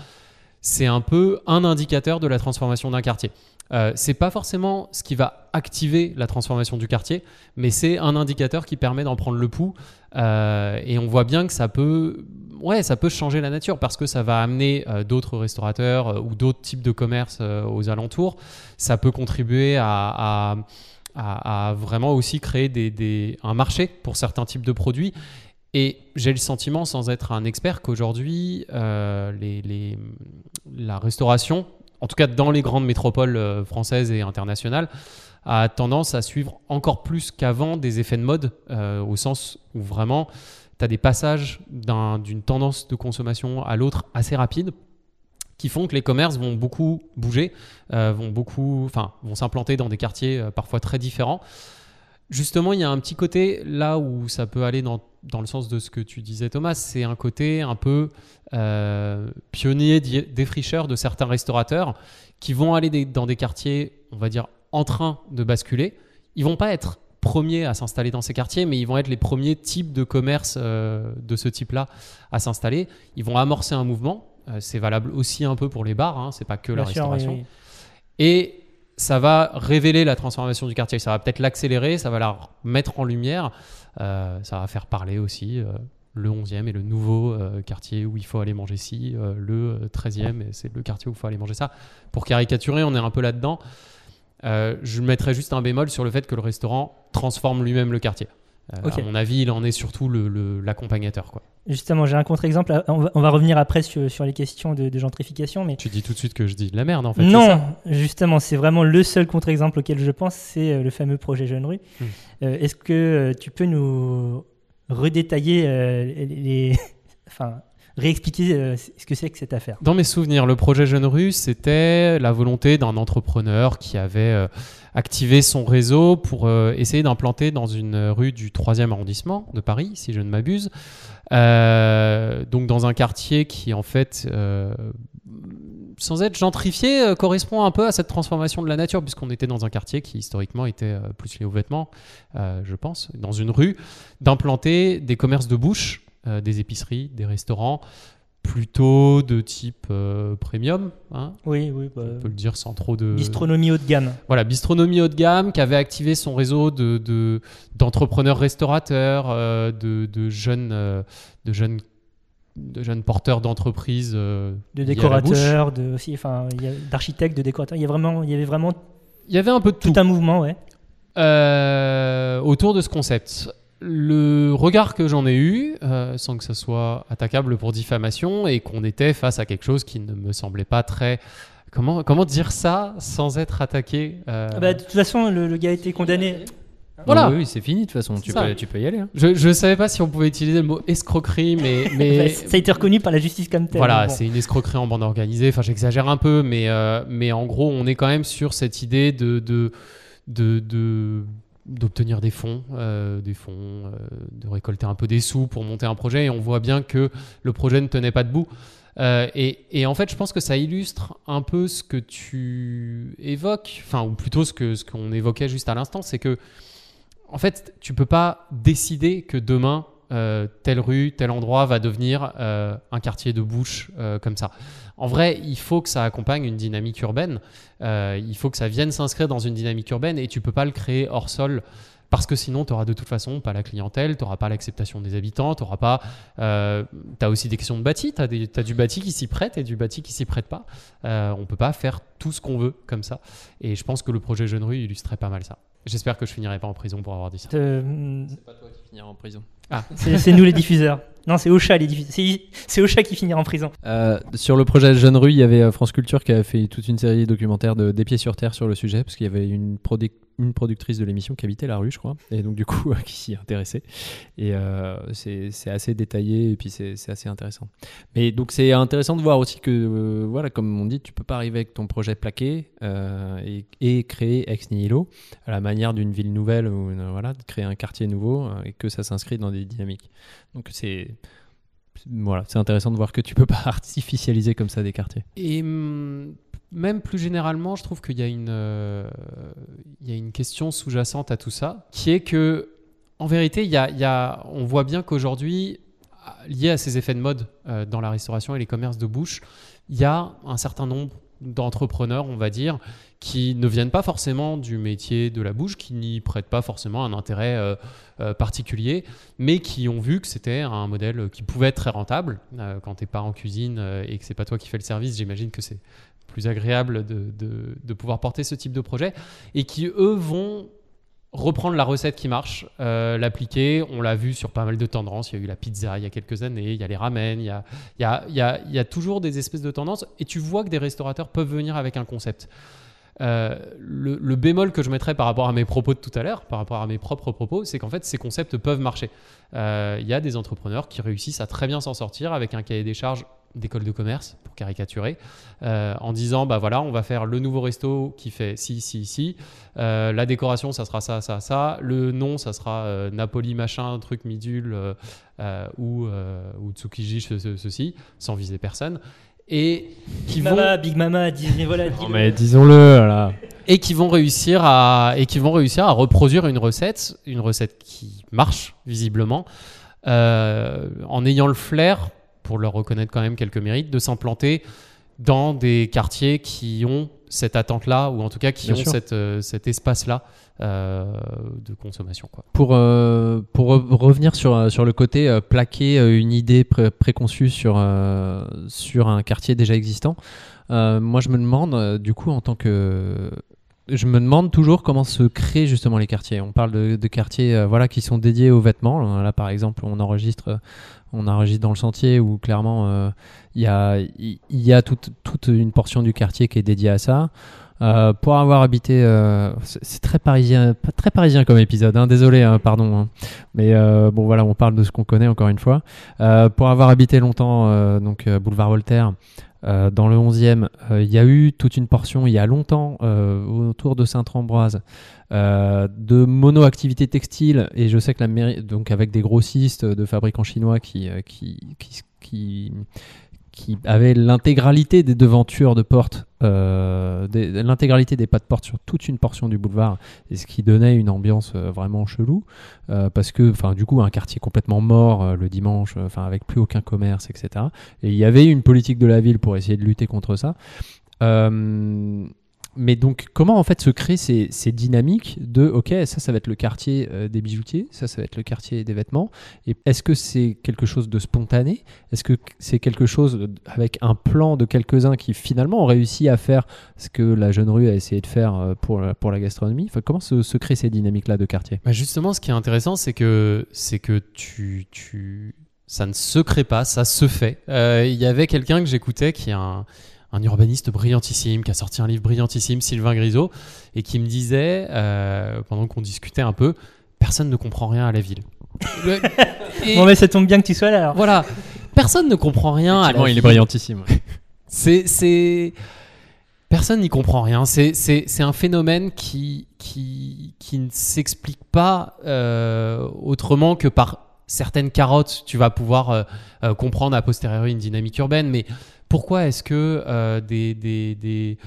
Speaker 1: c'est un peu un indicateur de la transformation d'un quartier. Euh, c'est pas forcément ce qui va activer la transformation du quartier, mais c'est un indicateur qui permet d'en prendre le pouls. Euh, et on voit bien que ça peut, ouais, ça peut changer la nature parce que ça va amener euh, d'autres restaurateurs euh, ou d'autres types de commerces aux alentours. Ça peut contribuer à, vraiment aussi créer un marché pour certains types de produits. Et j'ai le sentiment, sans être un expert, qu'aujourd'hui, euh, la restauration, en tout cas dans les grandes métropoles euh, françaises et internationales, a tendance à suivre encore plus qu'avant des effets de mode, euh, au sens où vraiment tu as des passages d'un- d'une tendance de consommation à l'autre assez rapide qui font que les commerces vont beaucoup bouger, vont beaucoup, enfin, vont s'implanter dans des quartiers parfois très différents. Justement, il y a un petit côté là où ça peut aller dans, dans le sens de ce que tu disais, Thomas. C'est un côté un peu euh, pionnier, défricheur de certains restaurateurs qui vont aller des- dans des quartiers, on va dire, en train de basculer. Ils vont pas être premiers à s'installer dans ces quartiers, mais ils vont être les premiers types de commerce euh, de ce type-là à s'installer. Ils vont amorcer un mouvement. Euh, c'est valable aussi un peu pour les bars. Hein, c'est pas que la
Speaker 2: oui,
Speaker 1: restauration.
Speaker 2: oui.
Speaker 1: Et ça va révéler la transformation du quartier. Ça va peut-être l'accélérer, ça va la mettre en lumière. Euh, ça va faire parler aussi euh, le 11e et le nouveau euh, quartier où il faut aller manger ci, le 13e, et c'est le quartier où il faut aller manger ça. Pour caricaturer, on est un peu là-dedans. Je mettrais juste un bémol sur le fait que le restaurant transforme lui-même le quartier. Euh. À mon avis, il en est surtout le- le- l'accompagnateur. quoi.
Speaker 2: Justement, j'ai un contre-exemple. Ah, On va, on va revenir après sur, sur les questions de, de gentrification, mais
Speaker 1: Tu dis tout de suite que je dis de la merde, en fait.
Speaker 2: non, justement, c'est vraiment le seul contre-exemple auquel je pense, c'est euh, le fameux projet Jeune Rue.
Speaker 1: Hmm.
Speaker 2: Euh, Est-ce que euh, tu peux nous redétailler euh, les, les- enfin, réexpliquer euh, ce que c'est que cette affaire
Speaker 1: Dans mes souvenirs, le projet Jeune Rue, c'était la volonté d'un entrepreneur qui avait euh, activé son réseau pour euh, essayer d'implanter dans une rue du 3e arrondissement de Paris, si je ne m'abuse. Donc dans un quartier qui, en fait, sans être gentrifié, correspond un peu à cette transformation de la nature, puisqu'on était dans un quartier qui historiquement était plus lié aux vêtements, je pense, dans une rue, d'implanter des commerces de bouche, euh, des épiceries, des restaurants, plutôt de type euh, premium, hein,
Speaker 2: Oui, oui. bah,
Speaker 1: on peut le dire sans trop de...
Speaker 2: Bistronomie haut de gamme.
Speaker 1: Voilà, bistronomie haut de gamme, qui avait activé son réseau de, de- d'entrepreneurs restaurateurs, euh, de, de jeunes, euh, de jeunes, de jeunes porteurs d'entreprises.
Speaker 2: de décorateurs, de aussi, enfin, d'architectes, de décorateurs. Il y a vraiment, il y avait vraiment
Speaker 1: Il y avait un peu de tout.
Speaker 2: tout un mouvement, ouais.
Speaker 1: Autour de ce concept. Le regard que j'en ai eu, euh, sans que ça soit attaquable pour diffamation, et qu'on était face à quelque chose qui ne me semblait pas très... Comment, comment dire ça sans être attaqué euh,
Speaker 2: Ah bah, de toute façon, le, le gars a été condamné.
Speaker 1: Voilà.
Speaker 4: Oui, oui, c'est fini de toute façon. Tu peux, tu peux y aller. hein.
Speaker 1: Je ne savais pas si on pouvait utiliser le mot escroquerie, mais, mais
Speaker 2: Bah, ça a été reconnu par la justice comme tel.
Speaker 1: voilà,
Speaker 2: bon.
Speaker 1: c'est une escroquerie en bande organisée. Enfin, j'exagère un peu, mais, euh, mais en gros, on est quand même sur cette idée de, de, de, de- d'obtenir des fonds, euh, des fonds, euh, de récolter un peu des sous pour monter un projet. Et on voit bien que le projet ne tenait pas debout. Euh, et, et en fait, je pense que ça illustre un peu ce que tu évoques, enfin, ou plutôt ce que ce qu'on évoquait juste à l'instant, c'est que en fait, tu peux pas décider que demain telle rue, tel endroit va devenir un quartier de bouche comme ça. En vrai, il faut que ça accompagne une dynamique urbaine. Euh, il faut que ça vienne s'inscrire dans une dynamique urbaine et tu peux pas le créer hors sol. Parce que sinon, tu n'auras de toute façon pas la clientèle, tu n'auras pas l'acceptation des habitants, tu n'auras pas. Euh, tu as aussi des questions de bâti, tu as, du bâti qui s'y prête et du bâti qui s'y prête pas. Euh, on peut pas faire tout ce qu'on veut comme ça. Et je pense que le projet Jeune Rue illustrait pas mal ça. J'espère que je finirai pas en prison pour avoir dit ça.
Speaker 2: Euh,
Speaker 4: C'est pas toi qui finiras en prison.
Speaker 2: c'est c'est nous les diffuseurs. Non, c'est Ocha les diffuseurs. C'est- Ocha qui finira en prison.
Speaker 4: Euh, sur le projet Jeune Rue, il y avait euh, France Culture qui avait fait toute une série documentaire de Des pieds sur terre sur le sujet, parce qu'il y avait une, produ- une productrice de l'émission qui habitait la rue, je crois, et donc du coup qui s'y intéressait. Et euh, c'est assez détaillé et puis c'est c'est assez intéressant. Mais donc c'est intéressant de voir aussi que, euh, voilà, comme on dit, tu peux pas arriver avec ton projet plaqué euh, et, et créer ex nihilo à la manière d'une ville nouvelle ou une- voilà, de créer un quartier nouveau euh, et que ça s'inscrit dans des dynamiques. Donc c'est voilà, c'est intéressant de voir que tu peux pas artificialiser comme ça des quartiers.
Speaker 1: Et hum, même plus généralement, je trouve qu'il y, a une, euh, il y a une question sous-jacente à tout ça, qui est que, en vérité, il y a, il y a- on voit bien qu'aujourd'hui, lié à ces effets de mode euh, dans la restauration et les commerces de bouche, il y a un certain nombre d'entrepreneurs, on va dire, qui ne viennent pas forcément du métier de la bouche, qui n'y prêtent pas forcément un intérêt euh, euh, particulier, mais qui ont vu que c'était un modèle qui pouvait être très rentable. Euh, quand tu n'es pas en cuisine et que c'est pas toi qui fais le service, j'imagine que c'est plus agréable de, pouvoir porter ce type de projet, et qui, eux, vont reprendre la recette qui marche, l'appliquer. On l'a vu sur pas mal de tendances. Il y a eu la pizza il y a quelques années, il y a les ramen, il y a toujours des espèces de tendances, et tu vois que des restaurateurs peuvent venir avec un concept. Euh, le, bémol que je mettrais par rapport à mes propos de tout à l'heure, par rapport à mes propres propos, c'est qu'en fait, ces concepts peuvent marcher. Euh, Il y a des entrepreneurs qui réussissent à très bien s'en sortir avec un cahier des charges d'école de commerce, pour caricaturer, euh, en disant, bah voilà, on va faire le nouveau resto qui fait ci, ci, ci, Euh, la décoration, ça sera ça, ça, ça, le nom, ça sera euh, Napoli machin, truc midule, euh, euh, ou, euh, Tsukiji, ce- ce- ceci, sans viser personne. Et qui
Speaker 2: Big
Speaker 1: vont
Speaker 2: Mama, Big Mama, dis, mais voilà,
Speaker 4: Non,
Speaker 2: dis-le.
Speaker 4: mais disons-le, là.
Speaker 1: et qui vont réussir à et qui vont réussir à reproduire une recette, une recette qui marche visiblement, euh, en ayant le flair, pour leur reconnaître quand même quelques mérites, de s'implanter dans des quartiers qui ont cette attente-là, ou en tout cas qui
Speaker 4: Bien
Speaker 1: ont cette, euh, cet espace-là de consommation.
Speaker 4: Pour, euh, pour re- revenir sur, euh, sur le côté euh, plaquer euh, une idée pré- préconçue sur, euh, sur un quartier déjà existant, euh, moi je me demande, euh, du coup, en tant que. Je me demande toujours comment se créent justement les quartiers. On parle de, quartiers euh, voilà, qui sont dédiés aux vêtements. Là, par exemple, on enregistre, euh, on enregistre dans le sentier où clairement euh, il y a, il y a toute, toute une portion du quartier qui est dédiée à ça. Euh, pour avoir habité, euh, c'est très parisien, très parisien comme épisode. hein, désolé, hein, pardon. hein. Mais euh, bon, voilà, on parle de ce qu'on connaît encore une fois. Pour avoir habité longtemps, donc boulevard Voltaire, dans le 11e, euh, il y a eu toute une portion, il y a longtemps, autour de Saint-Ambroise, de mono-activité textile. Et je sais que la mairie, donc avec des grossistes de fabricants chinois qui, qui, qui, qui avaient l'intégralité des devantures de portes, euh, des- l'intégralité des pas de porte sur toute une portion du boulevard, et ce qui donnait une ambiance euh, vraiment chelou, euh, parce que, du coup, un quartier complètement mort euh, le dimanche, avec plus aucun commerce, etc. Et il y avait une politique de la ville pour essayer de lutter contre ça. Euh, mais donc, comment en fait se créent ces, ces dynamiques de, ok, ça, ça va être le quartier euh, des bijoutiers, ça, ça va être le quartier des vêtements. Et est-ce que c'est quelque chose de spontané? Est-ce que c'est quelque chose avec un plan de quelques-uns qui finalement ont réussi à faire ce que la jeune rue a essayé de faire euh, pour, la- pour la gastronomie? Enfin, Comment se, se créent ces dynamiques-là de quartier?
Speaker 1: Bah, justement, ce qui est intéressant, c'est que, que tu, tu, ça ne se crée pas, ça se fait. Euh, Il y avait quelqu'un que j'écoutais qui est un, un urbaniste brillantissime, qui a sorti un livre brillantissime, Sylvain Grisot, et qui me disait, euh, pendant qu'on discutait un peu, personne ne comprend rien à la ville. Et
Speaker 2: Bon, mais ça tombe bien que tu sois là. alors.
Speaker 1: voilà, personne ne comprend rien à la
Speaker 4: il est
Speaker 1: ville.
Speaker 4: brillantissime.
Speaker 1: C'est. Personne n'y comprend rien. C'est, un phénomène qui, qui, qui ne s'explique pas euh, autrement que par certaines carottes. Tu vas pouvoir euh, euh, comprendre a posteriori une dynamique urbaine, mais pourquoi est-ce que euh, des, des,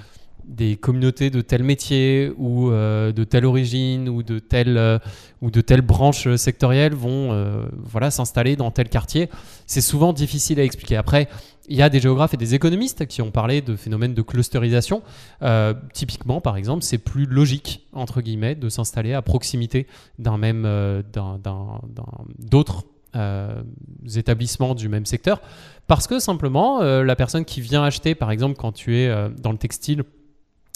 Speaker 1: des, communautés de tel métier ou euh, de telle origine ou de telle, euh, ou de telle branche sectorielle vont voilà, s'installer dans tel quartier? C'est souvent difficile à expliquer. Après, il y a des géographes et des économistes qui ont parlé de phénomènes de clusterisation. Typiquement, par exemple, c'est plus logique, entre guillemets, de s'installer à proximité d'un même, d'un- d'autres euh, établissements du même secteur, parce que simplement, euh, la personne qui vient acheter, par exemple, quand tu es euh, dans le textile,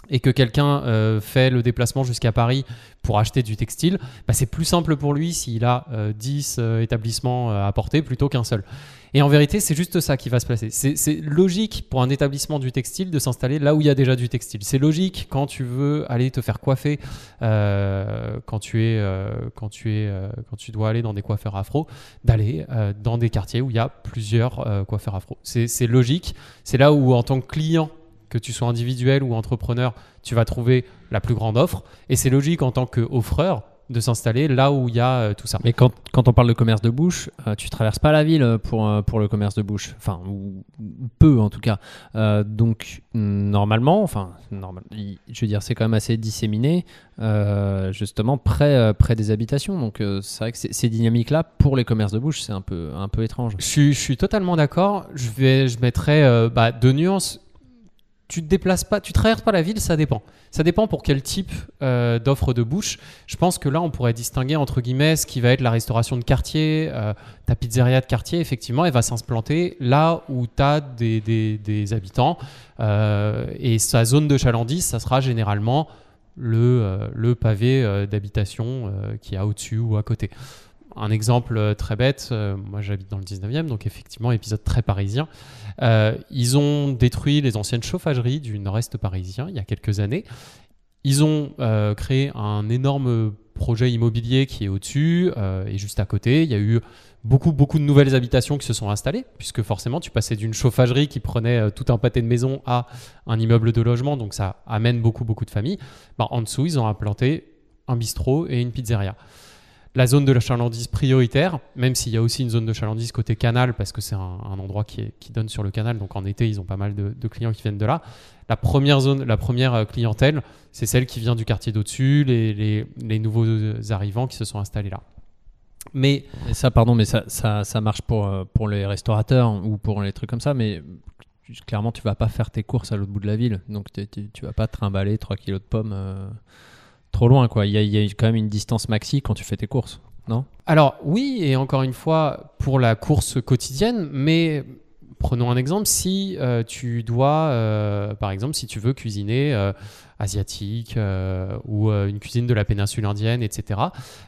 Speaker 1: et que quelqu'un fait le déplacement jusqu'à Paris pour acheter du textile, bah, c'est plus simple pour lui s'il a euh, 10 euh, établissements à porter plutôt qu'un seul. Et en vérité, c'est juste ça qui va se placer. C'est logique pour un établissement du textile de s'installer là où il y a déjà du textile. C'est logique quand tu veux aller te faire coiffer, euh, quand tu es, euh, quand tu es, euh, quand tu dois aller dans des coiffeurs afro, d'aller dans des quartiers où il y a plusieurs coiffeurs afro. C'est logique. C'est là où en tant que client que tu sois individuel ou entrepreneur, tu vas trouver la plus grande offre. Et c'est logique en tant qu'offreur de s'installer là où il y a euh, tout ça.
Speaker 4: Mais quand, quand on parle de commerce de bouche, euh, tu traverses pas la ville euh, pour, pour le commerce de bouche. Enfin, ou, peu en tout cas. Euh, donc, normalement, enfin, normal, je veux dire, c'est quand même assez disséminé, euh, justement, près, près des habitations. Donc, euh, c'est vrai que ces- dynamiques-là, pour les commerces de bouche, c'est un peu, un peu étrange.
Speaker 1: Je suis, je suis totalement d'accord. Je vais, je mettrais euh, bah, deux nuances. Tu te déplaces pas, tu traverses pas la ville, ça dépend. Ça dépend pour quel type euh, d'offre de bouche. Je pense que là, on pourrait distinguer entre guillemets ce qui va être la restauration de quartier, euh, ta pizzeria de quartier. Effectivement, elle va s'implanter là où tu as des, des- habitants. Euh, et sa zone de chalandise, ça sera généralement le, pavé d'habitation qui est au-dessus ou à côté. Un exemple euh, très bête, euh, moi j'habite dans le 19e, donc effectivement épisode très parisien. Euh, ils ont détruit les anciennes chauffageries du nord-est parisien il y a quelques années Ils ont créé un énorme projet immobilier qui est au-dessus et juste à côté. Il y a eu beaucoup, beaucoup de nouvelles habitations qui se sont installées, puisque forcément, tu passais d'une chauffagerie qui prenait tout un pâté de maison à un immeuble de logement, donc ça amène beaucoup, beaucoup de familles. Bah, en dessous, ils ont implanté un bistrot et une pizzeria. La zone de la chalandise prioritaire, même s'il y a aussi une zone de chalandise côté canal, parce que c'est un, endroit qui, donne sur le canal, donc en été, ils ont pas mal de, clients qui viennent de là. La première zone, la première euh, clientèle, c'est celle qui vient du quartier d'au-dessus, les, nouveaux euh, arrivants qui se sont installés là. Mais
Speaker 4: ça, pardon, mais ça, ça, ça marche pour, euh, pour les restaurateurs ou pour les trucs comme ça, mais clairement, tu vas pas faire tes courses à l'autre bout de la ville. Donc, t'es- t'es- tu vas pas trimballer 3 kilos de pommes trop loin, quoi. Il y, a, quand même une distance maxi quand tu fais tes courses, non?
Speaker 1: Alors oui, et encore une fois, pour la course quotidienne, mais prenons un exemple, si euh, tu dois, euh, par exemple, si tu veux cuisiner euh, asiatique ou une cuisine de la péninsule indienne, etc.,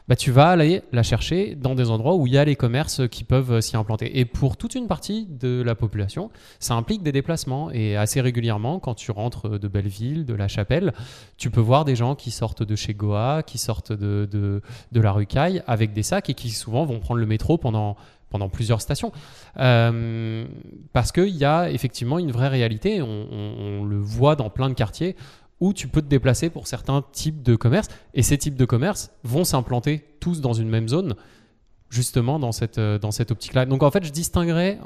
Speaker 1: bah, tu vas aller la chercher dans des endroits où il y a les commerces qui peuvent s'y implanter. Et pour toute une partie de la population, ça implique des déplacements. Et assez régulièrement, quand tu rentres de Belleville, de La Chapelle, tu peux voir des gens qui sortent de chez Goa, qui sortent de, de, de la rue Caille avec des sacs et qui souvent vont prendre le métro pendant, pendant plusieurs stations. Euh, parce qu'il y a effectivement une vraie réalité, on, le voit dans plein de quartiers où tu peux te déplacer pour certains types de commerces et ces types de commerces vont s'implanter tous dans une même zone justement dans cette, euh, dans cette optique-là. Donc en fait, je distinguerais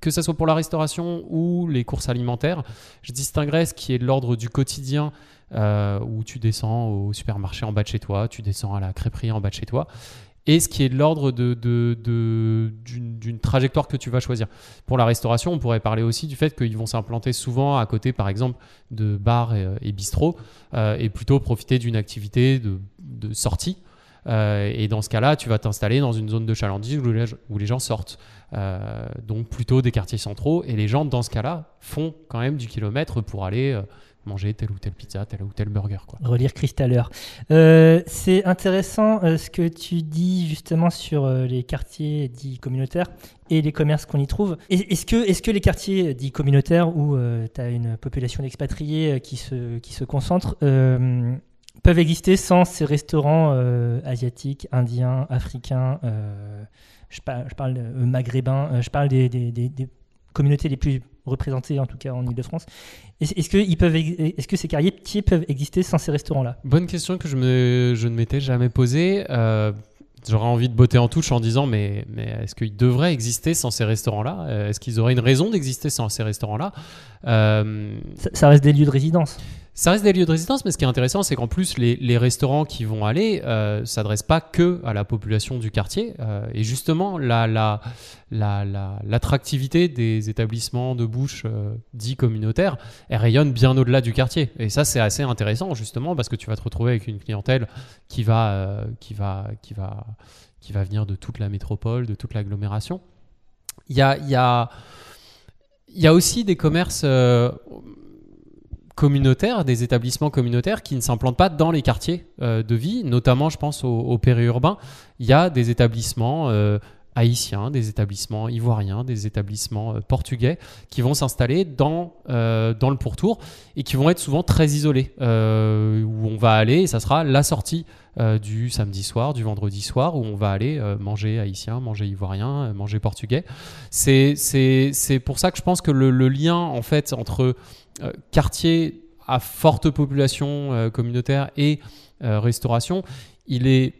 Speaker 1: que ce soit pour la restauration ou les courses alimentaires, je distinguerais ce qui est de l'ordre du quotidien euh, où tu descends au supermarché en bas de chez toi, tu descends à la crêperie en bas de chez toi, et ce qui est de l'ordre de, d'une, trajectoire que tu vas choisir. Pour la restauration, on pourrait parler aussi du fait qu'ils vont s'implanter souvent à côté, par exemple, de bars et, et bistrots, euh, et plutôt profiter d'une activité de, sortie. Euh, et dans ce cas-là, tu vas t'installer dans une zone de chalandise où les, gens sortent. Euh, donc plutôt des quartiers centraux. Et les gens, dans ce cas-là, font quand même du kilomètre pour aller manger telle ou telle pizza, tel ou tel burger.
Speaker 2: Relire Cristaleur. Euh, c'est intéressant euh, ce que tu dis justement sur euh, les quartiers dits communautaires et les commerces qu'on y trouve. Est-ce que, les quartiers dits communautaires où tu as une population d'expatriés qui, se, qui concentre peuvent exister sans ces restaurants asiatiques, indiens, africains, je, par- je parle maghrébins, je parle des communautés les plus représentées en tout cas en Ile-de-France. Est-ce que, ils peuvent, ex- est-ce que ces quartiers peuvent exister sans ces restaurants-là?
Speaker 1: Bonne question que je, me, je ne m'étais jamais posée. Euh, J'aurais envie de botter en touche en disant mais, mais est-ce qu'ils devraient exister sans ces restaurants-là? Euh, Est-ce qu'ils auraient une raison d'exister sans ces restaurants-là? Euh,
Speaker 2: ça, ça reste des lieux de résidence.
Speaker 1: Ça reste des lieux de résidence, mais ce qui est intéressant, c'est qu'en plus, les, restaurants qui vont aller euh, s'adressent pas que à la population du quartier. euh, et justement, la, la, la, l'attractivité des établissements de bouche euh, dits communautaires, elle rayonne bien au-delà du quartier. Et ça, c'est assez intéressant, justement, parce que tu vas te retrouver avec une clientèle qui va, euh, qui va, qui va, qui va venir de toute la métropole, de toute l'agglomération. Il y a, y a, y a aussi des commerces. euh, communautaires, des établissements communautaires qui ne s'implantent pas dans les quartiers euh, de vie, notamment je pense au, au périurbain. Il y a des établissements euh, haïtiens, des établissements ivoiriens, des établissements euh, portugais qui vont s'installer dans, dans le pourtour et qui vont être souvent très isolés, où on va aller et ça sera la sortie du samedi soir, du vendredi soir, où on va aller manger haïtien, manger ivoirien, manger portugais. C'est pour ça que je pense que le, lien en fait entre quartier à forte population euh, communautaire et euh, restauration, il est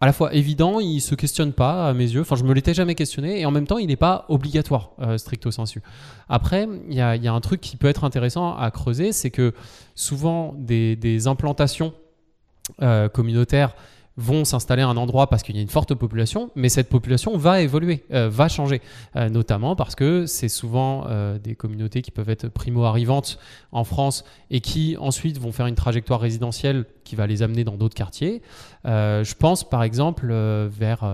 Speaker 1: à la fois évident, il se questionne pas à mes yeux. Enfin, je me l'étais jamais questionné et en même temps, il n'est pas obligatoire euh, stricto sensu. Après, il y a, un truc qui peut être intéressant à creuser, c'est que souvent des, implantations euh, communautaires vont s'installer à un endroit parce qu'il y a une forte population, mais cette population va évoluer, euh, va changer, Euh, notamment parce que c'est souvent euh, des communautés qui peuvent être primo-arrivantes en France et qui ensuite vont faire une trajectoire résidentielle qui va les amener dans d'autres quartiers. Je pense par exemple vers,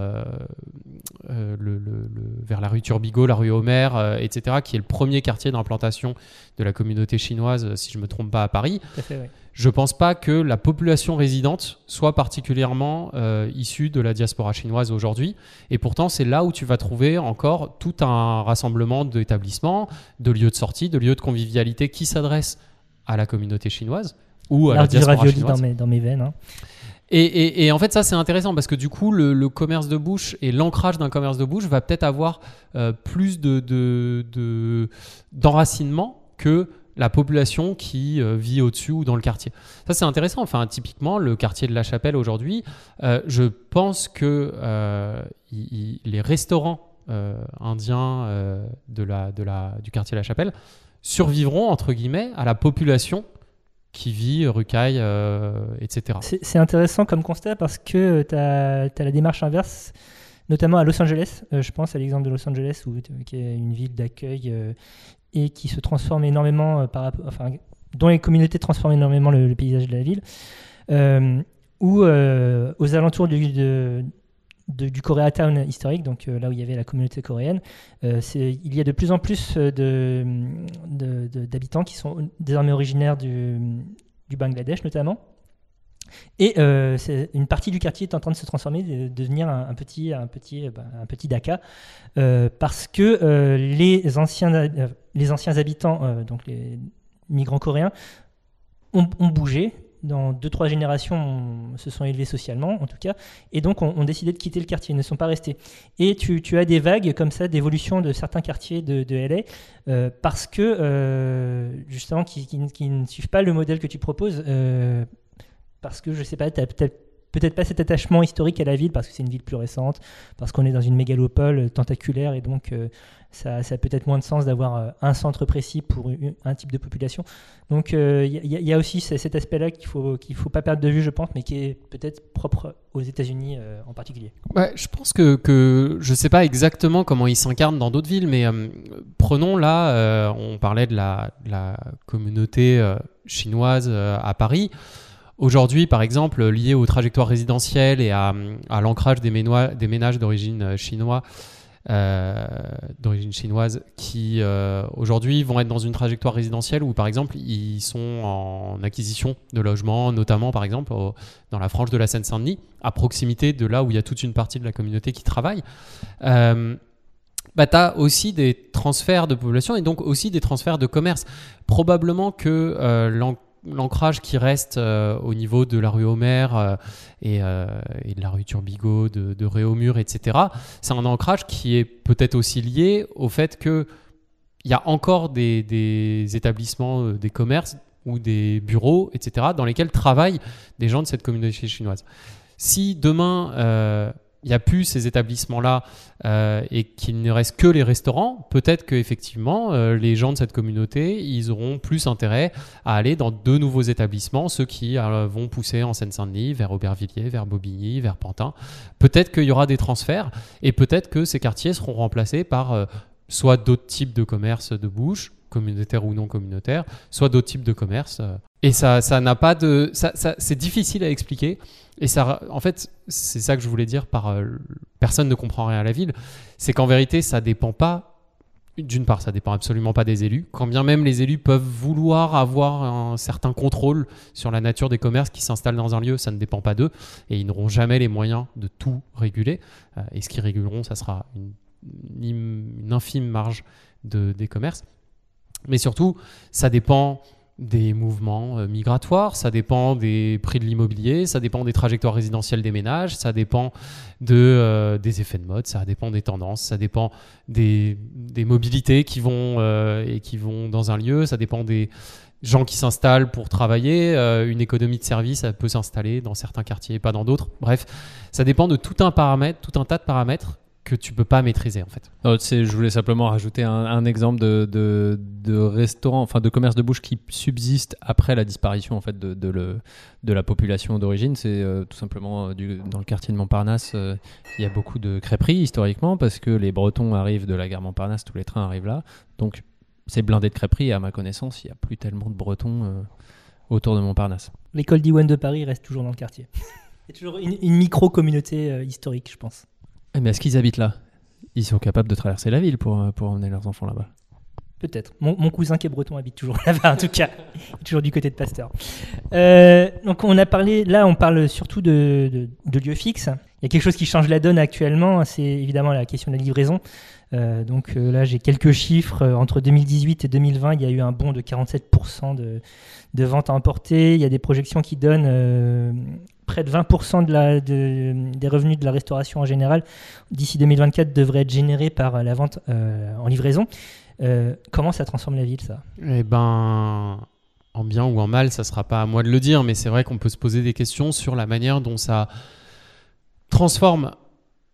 Speaker 1: la rue Turbigo, la rue Homer, etc., qui est le premier quartier d'implantation de la communauté chinoise, si je ne me trompe pas, à Paris.
Speaker 2: Tout à fait, ouais.
Speaker 1: Je pense pas que la population résidente soit particulièrement euh, issue de la diaspora chinoise aujourd'hui. Et pourtant, c'est là où tu vas trouver encore tout un rassemblement d'établissements, de lieux de sortie, de lieux de convivialité qui s'adressent à la communauté chinoise. ou à la diaspora chinoise.
Speaker 2: dans mes, dans mes veines. hein.
Speaker 1: Et, et- et en fait, ça, c'est intéressant parce que du coup, le, le commerce de bouche et l'ancrage d'un commerce de bouche va peut-être avoir euh, plus de, de- de- d'enracinement que la population qui euh, vit au-dessus ou dans le quartier. Ça, c'est intéressant. Enfin, typiquement, le quartier de la Chapelle aujourd'hui, euh, je pense que euh, les restaurants indiens du quartier de la Chapelle survivront, entre guillemets, à la population qui vit rue Caille, euh, etc.
Speaker 2: C'est intéressant comme constat parce que tu as, la démarche inverse, notamment à Los Angeles. Je pense à l'exemple de Los Angeles, où, qui est une ville d'accueil et qui se transforme énormément, euh, par enfin, dont les communautés transforment énormément le, paysage de la ville. Euh, où euh, aux alentours du, de- de- Koreatown historique, donc là où il y avait la communauté coréenne, il y a de plus en plus d'habitants qui sont désormais originaires du Bangladesh notamment. Et euh, une partie du quartier est en train de se transformer, de, de devenir un, un petit, un petit, euh, bah, petit Dhaka, euh, parce que les, anciens, les anciens habitants, donc les migrants coréens, ont, bougé. Dans deux, trois générations, on- se sont élevés socialement, en tout cas, et donc ont, décidé de quitter le quartier, ils ne sont pas restés. Et tu, tu as des vagues comme ça d'évolution de certains quartiers de, LA, parce que, justement, qui, qui- ne suivent pas le modèle que tu proposes, parce que je sais pas, tu as peut-être pas cet attachement historique à la ville parce que c'est une ville plus récente, parce qu'on est dans une mégalopole euh, tentaculaire et donc euh, ça, a peut-être moins de sens d'avoir euh, un centre précis pour un type de population. Donc il y, a- y a aussi ce- cet aspect-là qu'il faut qu'il faut pas perdre de vue, je pense, mais qui est peut-être propre aux États-Unis euh, en particulier.
Speaker 1: Je pense que, que je sais pas exactement comment il s'incarne dans d'autres villes, mais euh, prenons là, euh, on parlait de la, communauté euh, chinoise euh, à Paris. Aujourd'hui, par exemple, lié aux trajectoires résidentielles et à, l'ancrage des, ménages d'origine euh, chinoise, euh, d'origine chinoise, qui euh, aujourd'hui vont être dans une trajectoire résidentielle où, par exemple, ils sont en acquisition de logements, notamment, par exemple, dans la frange de la Seine-Saint-Denis, à proximité de là où il y a toute une partie de la communauté qui travaille. Bah, tu as aussi des transferts de population et donc aussi des transferts de commerce. Probablement que euh, l'ancrage qui reste euh, au niveau de la rue Homer euh, et, euh, et de la rue Turbigo, de, Réaumur, etc., c'est un ancrage qui est peut-être aussi lié au fait que il y a encore des, des établissements, des commerces ou des bureaux, etc., dans lesquels travaillent des gens de cette communauté chinoise. Si demain, il n'y a plus ces établissements-là euh, et qu'il ne reste que les restaurants, peut-être qu'effectivement, euh, les gens de cette communauté, ils auront plus intérêt à aller dans de nouveaux établissements, ceux qui euh, vont pousser en Seine-Saint-Denis, vers Aubervilliers, vers Bobigny, vers Pantin. Peut-être qu'il y aura des transferts et peut-être que ces quartiers seront remplacés par euh, soit d'autres types de commerces de bouche, communautaires ou non communautaires, soit d'autres types de commerces. Et ça, ça n'a pas de, ça- c'est difficile à expliquer. Et ça, en fait, c'est ça que je voulais dire par euh, personne ne comprend rien à la ville. C'est qu'en vérité, ça dépend pas. D'une part, ça dépend absolument pas des élus. Quand bien même les élus peuvent vouloir avoir un certain contrôle sur la nature des commerces qui s'installent dans un lieu, ça ne dépend pas d'eux et ils n'auront jamais les moyens de tout réguler. Euh, et ce qu'ils réguleront, ça sera une, infime marge de, des commerces. Mais surtout, ça dépend des mouvements euh, migratoires, ça dépend des prix de l'immobilier, ça dépend des trajectoires résidentielles des ménages, ça dépend de, euh, des effets de mode, ça dépend des tendances, ça dépend des, des mobilités qui vont, euh, et qui vont dans un lieu, ça dépend des gens qui s'installent pour travailler, une économie de service peut s'installer dans certains quartiers, pas dans d'autres. Bref, ça dépend de tout un paramètre, tout un tas de paramètres que tu peux pas maîtriser en fait.
Speaker 4: Non, tu sais, je voulais simplement rajouter un, un exemple de, de, de restaurant, enfin de commerce de bouche qui subsiste après la disparition en fait de, de, le, de la population d'origine. C'est euh, tout simplement euh, du- dans le quartier de Montparnasse, euh, il y a beaucoup de crêperies historiquement parce que les Bretons arrivent de la gare Montparnasse, tous les trains arrivent là. Donc c'est blindé de crêperies et à ma connaissance, il n'y a plus tellement de Bretons euh, autour de Montparnasse.
Speaker 2: L'école d'Iwan de Paris reste toujours dans le quartier. Il y a toujours une, une micro-communauté euh, historique, je pense.
Speaker 4: Eh, Mais est-ce qu'ils habitent là? Ils sont capables de traverser la ville pour, euh, pour emmener leurs enfants là-bas.
Speaker 2: Peut-être. Mon, cousin qui est breton habite toujours là-bas, en tout cas. Toujours du côté de Pasteur. Euh, donc, on a parlé, là, on parle surtout de, de- lieux fixes. Il y a quelque chose qui change la donne actuellement, c'est évidemment la question de la livraison. Euh, donc là, j'ai quelques chiffres. Entre 2018 et 2020, il y a eu un bond de 47% de, de ventes à emporter. Il y a des projections qui donnent près de 20% de des revenus de la restauration en général d'ici 2024 devraient être générés par la vente euh, en livraison. Euh, comment ça transforme la ville, ça?
Speaker 1: Eh ben, en bien ou en mal, ça sera pas à moi de le dire, mais c'est vrai qu'on peut se poser des questions sur la manière dont ça transforme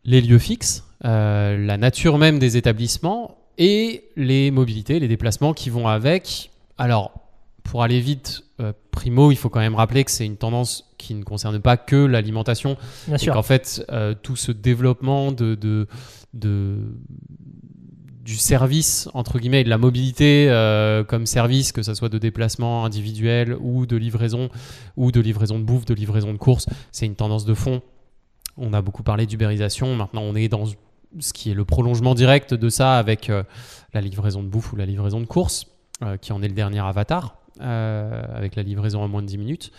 Speaker 1: les lieux fixes, euh, la nature même des établissements et les mobilités, les déplacements qui vont avec. Alors, pour aller vite, euh, primo, il faut quand même rappeler que c'est une tendance qui ne concerne pas que l'alimentation,
Speaker 2: Bien sûr.
Speaker 1: qu'en fait, euh, tout ce développement de, de, de- du service, entre guillemets, et de la mobilité euh, comme service, que ce soit de déplacement individuel ou de livraison, ou de livraison de bouffe, de livraison de courses, c'est une tendance de fond. On a beaucoup parlé d'ubérisation. Maintenant, on est dans ce qui est le prolongement direct de ça avec la livraison de bouffe ou la livraison de courses, euh, qui en est le dernier avatar, avec la livraison en moins de 10 minutes.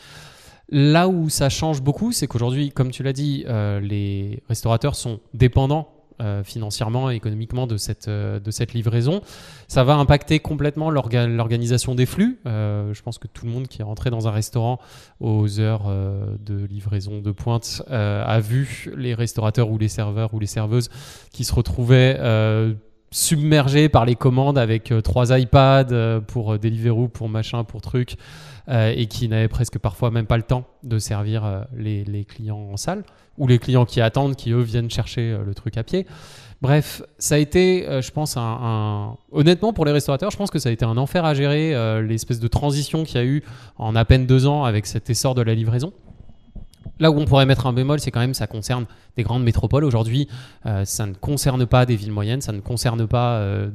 Speaker 1: Là où ça change beaucoup, c'est qu'aujourd'hui, comme tu l'as dit, euh, les restaurateurs sont dépendants euh, financièrement et économiquement de cette, euh, livraison. Ça va impacter complètement l'orga- l'organisation des flux. Euh, je pense que tout le monde qui est rentré dans un restaurant aux heures euh, de livraison de pointe euh, a vu les restaurateurs ou les serveurs ou les serveuses qui se retrouvaient submergés par les commandes avec euh, trois iPads euh, pour euh, Deliveroo, pour machin, pour truc, euh, et qui n'avaient presque parfois même pas le temps de servir les, clients en salle, ou les clients qui attendent, qui eux viennent chercher le truc à pied. Bref, ça a été, je pense, un, honnêtement pour les restaurateurs, je pense que ça a été un enfer à gérer, l'espèce de transition qu'il y a eu en à peine deux ans avec cet essor de la livraison. Là où on pourrait mettre un bémol, c'est quand même ça concerne des grandes métropoles. Aujourd'hui, euh, ça ne concerne pas des villes moyennes, ça ne concerne pas euh,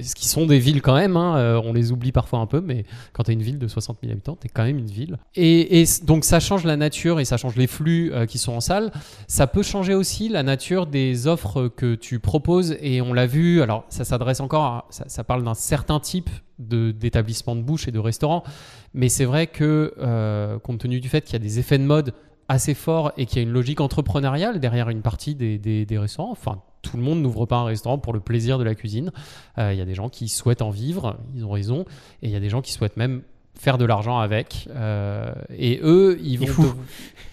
Speaker 1: ce qui sont des villes quand même. hein, euh, on les oublie parfois un peu, mais quand tu as une ville de 60 000 habitants, tu es quand même une ville. Et, donc ça change la nature et ça change les flux qui sont en salle. Ça peut changer aussi la nature des offres que tu proposes. Et on l'a vu, alors ça s'adresse encore, ça, parle d'un certain type de- d'établissement de, bouche et de restaurant. Mais c'est vrai que, compte tenu du fait qu'il y a des effets de mode assez forts et qu'il y a une logique entrepreneuriale derrière une partie des, des- des restaurants, enfin, tout le monde n'ouvre pas un restaurant pour le plaisir de la cuisine. Euh, Il y a des gens qui souhaitent en vivre, ils ont raison, et il y a des gens qui souhaitent même faire de l'argent avec. euh, et eux, ils vont... dev-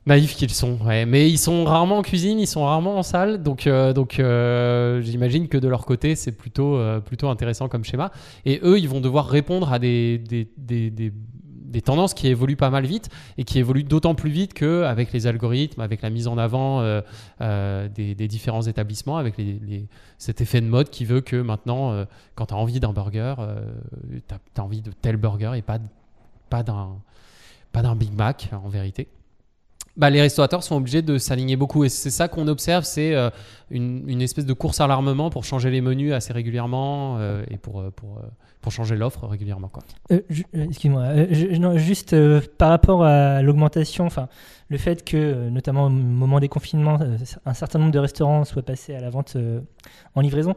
Speaker 1: Naïfs qu'ils sont, ouais. Mais ils sont rarement en cuisine, ils sont rarement en salle. Donc, euh, donc euh, j'imagine que de leur côté, c'est plutôt, plutôt intéressant comme schéma. Et eux, ils vont devoir répondre à des, des, des, des- des tendances qui évoluent pas mal vite et qui évoluent d'autant plus vite qu'avec les algorithmes, avec la mise en avant euh, euh, des, différents établissements, avec cet effet de mode qui veut que maintenant, euh, quand tu as envie d'un burger, tu as, envie de tel burger et pas d'un Big Mac en vérité. Bah, les restaurateurs sont obligés de s'aligner beaucoup et c'est ça qu'on observe, c'est euh, une, une espèce de course à l'armement pour changer les menus assez régulièrement euh, et pour, euh, pour, pour changer l'offre régulièrement.
Speaker 2: Euh, Excuse-moi, juste par rapport à l'augmentation, le fait que, notamment au moment des confinements, un certain nombre de restaurants soient passés à la vente en livraison.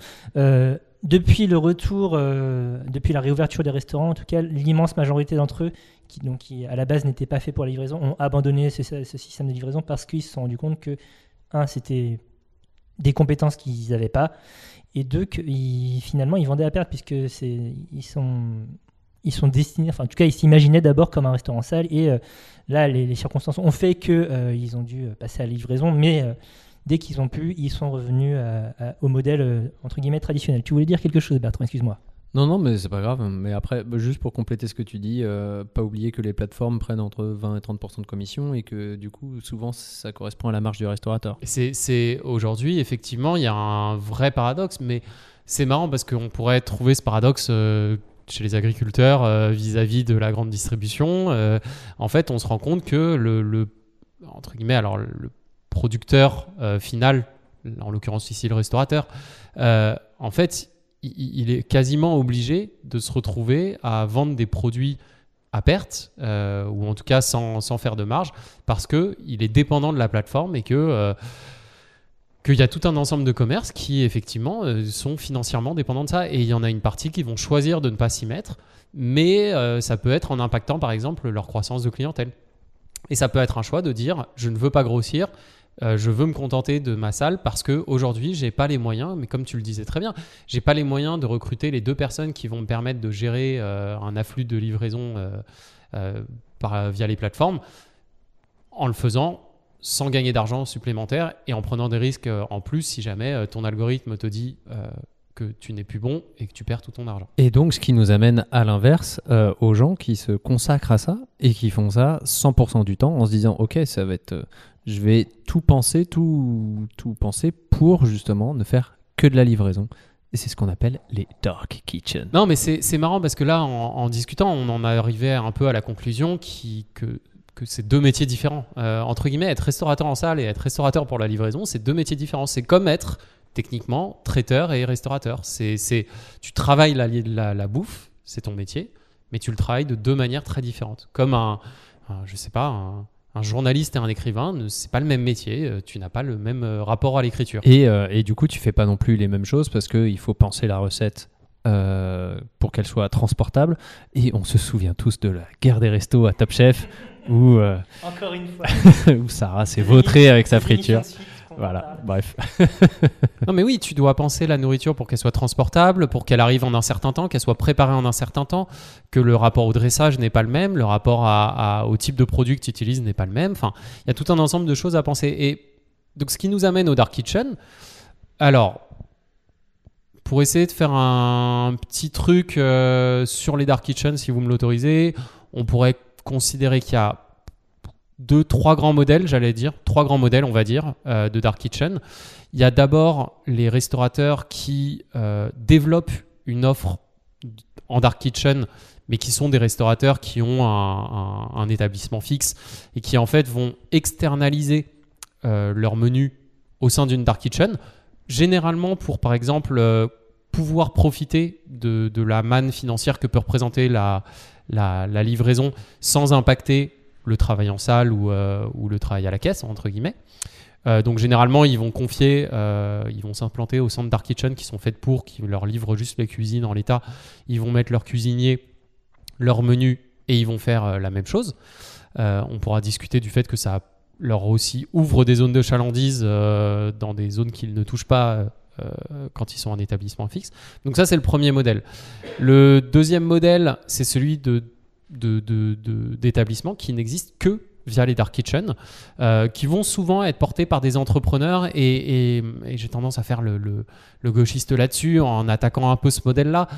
Speaker 2: depuis le retour, depuis la réouverture des restaurants, en tout cas, l'immense majorité d'entre eux, qui, donc, qui à la base n'étaient pas faits pour la livraison, ont abandonné ce, système de livraison parce qu'ils se sont rendus compte que, un, c'était des compétences qu'ils n'avaient pas, et deux, que ils- finalement, ils vendaient à perte puisque ils sont ils sont destinés, enfin en tout cas ils s'imaginaient d'abord comme un restaurant salle et euh, là les, circonstances ont fait que euh, ont dû euh, passer à la livraison, mais dès qu'ils ont pu, ils sont revenus au modèle entre guillemets traditionnel. Tu voulais dire quelque chose Bertrand, excuse-moi.
Speaker 4: Non, non, mais c'est pas grave. Mais après, juste pour compléter ce que tu dis, euh, pas oublier que les plateformes prennent entre 20 et 30% de commission et que du coup, souvent, ça correspond à la marge du restaurateur.
Speaker 1: C'est, aujourd'hui, effectivement, il y a un vrai paradoxe, mais c'est marrant parce qu'on pourrait trouver ce paradoxe euh, chez les agriculteurs euh, vis-à-vis de la grande distribution. En fait, on se rend compte que le, entre guillemets, alors le producteur final, en l'occurrence ici le restaurateur, en fait, il, est quasiment obligé de se retrouver à vendre des produits à perte, euh, ou en tout cas sans, sans faire de marge, parce qu'il est dépendant de la plateforme et que euh, qu'il y a tout un ensemble de commerces qui effectivement euh, sont financièrement dépendants de ça. Et il y en a une partie qui vont choisir de ne pas s'y mettre mais ça peut être en impactant par exemple leur croissance de clientèle. Et ça peut être un choix de dire je ne veux pas grossir Euh, je veux me contenter de ma salle parce que aujourd'hui j'ai pas les moyens, mais comme tu le disais très bien, j'ai pas les moyens de recruter les deux personnes qui vont me permettre de gérer euh, un afflux de livraison euh, via les plateformes en le faisant sans gagner d'argent supplémentaire et en prenant des risques en plus si jamais ton algorithme te dit que tu n'es plus bon et que tu perds tout ton argent.
Speaker 4: Et donc, ce qui nous amène à l'inverse, euh, aux gens qui se consacrent à ça et qui font ça 100% du temps en se disant, ok, ça va être, euh, je vais tout penser, tout, tout penser pour justement ne faire que de la livraison. Et c'est ce qu'on appelle les dark kitchen.
Speaker 1: Non, mais c'est marrant parce que là, en, en discutant, on en arrivait un peu à la conclusion qui, que, que c'est deux métiers différents. Euh, entre guillemets, être restaurateur en salle et être restaurateur pour la livraison, c'est deux métiers différents. C'est comme être techniquement traiteur et restaurateur. C'est, c'est, tu travailles la, la, la bouffe, c'est ton métier, mais tu le travailles de deux manières très différentes. Comme un, un- je sais pas, un, un journaliste et un écrivain, ne- c'est pas le même métier. euh, Tu n'as pas le même euh, rapport à l'écriture.
Speaker 4: Et, euh, et du coup, tu fais pas non plus les mêmes choses parce qu'il faut penser la recette euh, pour qu'elle soit transportable. Et on se souvient tous de la guerre des restos à Top Chef où, euh,
Speaker 2: Encore une fois.
Speaker 4: où Sarah s'est vautrée avec sa friture. Voilà, bref.
Speaker 1: Non, mais oui, tu dois penser la nourriture pour qu'elle soit transportable, pour qu'elle arrive en un certain temps, qu'elle soit préparée en un certain temps, que le rapport au dressage n'est pas le même, le rapport à- à- au type de produit que tu utilises n'est pas le même. Enfin, il y a tout un ensemble de choses à penser. Et donc, ce qui nous amène au Dark Kitchen. Alors, pour essayer de faire un petit truc euh, sur les Dark Kitchen, si vous me l'autorisez, on pourrait considérer qu'il y a deux, trois grands modèles, j'allais dire, trois grands modèles, on va dire, euh, de Dark Kitchen. Il y a d'abord les restaurateurs qui euh, développent une offre en dark kitchen, mais qui sont des restaurateurs qui ont un, établissement fixe et qui en fait vont externaliser euh, leur menu au sein d'une dark kitchen, généralement pour par exemple pouvoir profiter de, la manne financière que peut représenter la livraison sans impacter le travail en salle ou, euh, ou le travail à la caisse, entre guillemets. Euh, donc généralement, ils vont confier, euh, ils vont s'implanter au centre Dark Kitchen qui sont faites pour, qui leur livrent juste les cuisines en l'état. Ils vont mettre leur cuisinier, leur menu et ils vont faire la même chose. On pourra discuter du fait que ça leur aussi ouvre des zones de chalandise dans des zones qu'ils ne touchent pas quand ils sont en établissement fixe. Donc ça, c'est le premier modèle. Le deuxième modèle, c'est celui de de- de- d'établissements qui n'existent que via les dark kitchen, euh, qui vont souvent être portés par des entrepreneurs et, j'ai tendance à faire le gauchiste là-dessus en attaquant un peu ce modèle-là.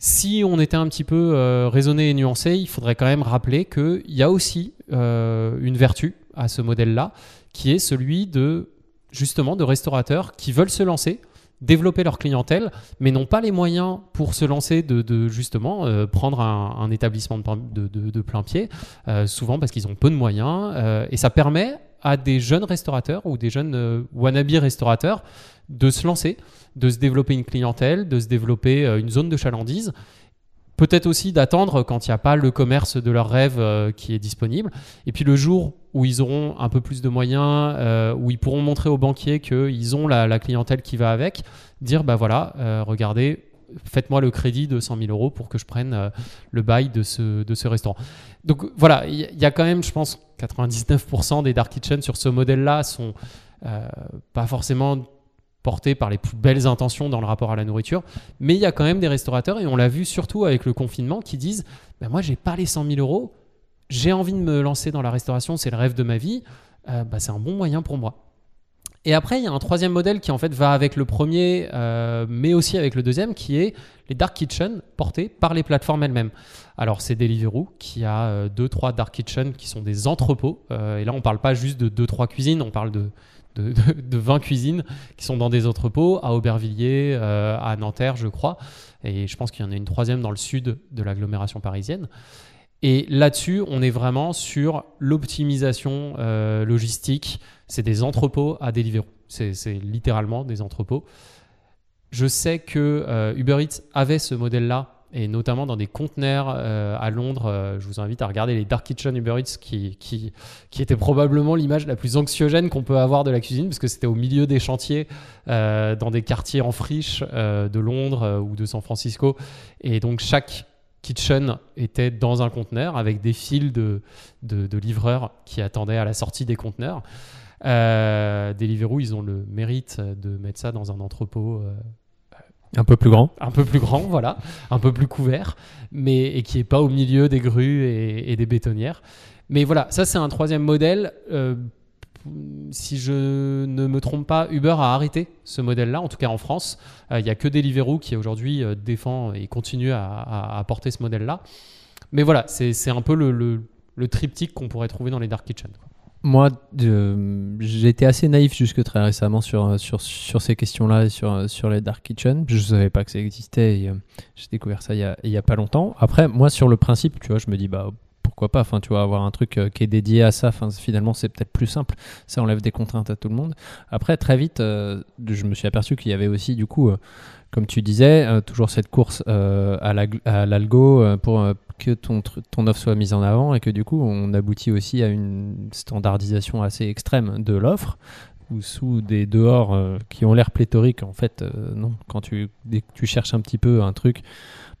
Speaker 1: Si on était un petit peu euh, raisonné et nuancé, il faudrait quand même rappeler qu'il y a aussi euh, une vertu à ce modèle-là, qui est celui de justement de restaurateurs qui veulent se lancer, développer leur clientèle, mais n'ont pas les moyens pour se lancer de, de, justement euh, prendre un, un établissement de, de- de plein pied, euh, souvent parce qu'ils ont peu de moyens, euh, et ça permet à des jeunes restaurateurs ou des jeunes euh, wannabe restaurateurs de se lancer, de se développer une clientèle, de se développer euh, une zone de chalandise. Peut-être aussi d'attendre quand il n'y a pas le commerce de leur rêve euh, qui est disponible. Et puis le jour où ils auront un peu plus de moyens, euh, où ils pourront montrer aux banquiers qu'ils ont la, clientèle qui va avec, dire bah voilà, euh, regardez, faites-moi le crédit de 100 000 euros pour que je prenne le bail de ce, de ce restaurant. Donc voilà, il y, a quand même, je pense, 99% des dark kitchen sur ce modèle-là sont pas forcément portés par les plus belles intentions dans le rapport à la nourriture, mais il y a quand même des restaurateurs, et on l'a vu surtout avec le confinement, qui disent bah, Moi, j'ai pas les 100 000 euros, j'ai envie de me lancer dans la restauration, c'est le rêve de ma vie, euh, bah, c'est un bon moyen pour moi. Et après, il y a un troisième modèle qui en fait va avec le premier, euh, mais aussi avec le deuxième, qui est les dark kitchen portés par les plateformes elles-mêmes. Alors c'est Deliveroo qui a euh, deux, trois dark kitchen qui sont des entrepôts. Euh, et là, on parle pas juste de deux, trois cuisines, on parle de, de, de- de 20 cuisines qui sont dans des entrepôts à Aubervilliers, euh, à Nanterre, je crois. Et je pense qu'il y en a une troisième dans le sud de l'agglomération parisienne. Et là-dessus, on est vraiment sur l'optimisation euh, logistique. C'est des entrepôts à Deliveroo. C'est c'est littéralement des entrepôts. Je sais que euh, Uber Eats avait ce modèle-là, et notamment dans des conteneurs euh, à Londres. Euh, je vous invite à regarder les Dark Kitchen Uber Eats, qui, qui, était probablement l'image la plus anxiogène qu'on peut avoir de la cuisine, parce que c'était au milieu des chantiers, euh, dans des quartiers en friche de Londres ou de San Francisco. Et donc chaque kitchen était dans un conteneur avec des files de, de, de livreurs qui attendaient à la sortie des conteneurs. Deliveroo, ils ont le mérite de mettre ça dans un entrepôt
Speaker 4: Un peu plus grand.
Speaker 1: un peu plus grand, voilà, un peu plus couvert, mais et qui est pas au milieu des grues et, des bétonnières. Mais voilà, ça c'est un troisième modèle. Euh, si je ne me trompe pas, Uber a arrêté ce modèle-là, en tout cas en France. Euh, Il n'y a que Deliveroo qui aujourd'hui euh, défend et continue à, porter ce modèle-là. Mais voilà, c'est un peu le, triptyque qu'on pourrait trouver dans les dark kitchens. quoi.
Speaker 4: Moi, j'ai été assez naïf jusque très récemment sur, sur, sur ces questions-là et sur, sur les dark kitchens. Je ne savais pas que ça existait et euh, j'ai découvert ça il y, a, pas longtemps. Après, moi, sur le principe, tu vois, je me dis, bah, pourquoi pas? Enfin, tu vois, avoir un truc euh, qui est dédié à ça, finalement, c'est peut-être plus simple. Ça enlève des contraintes à tout le monde. Après, très vite, euh, je me suis aperçu qu'il y avait aussi, du coup, euh, comme tu disais, euh, toujours cette course euh, à la- à l'algo euh, pour euh, que ton, offre soit mise en avant et que du coup on aboutit aussi à une standardisation assez extrême de l'offre ou sous des dehors euh, qui ont l'air pléthoriques en fait euh, non. Quand tu, cherches un petit peu un truc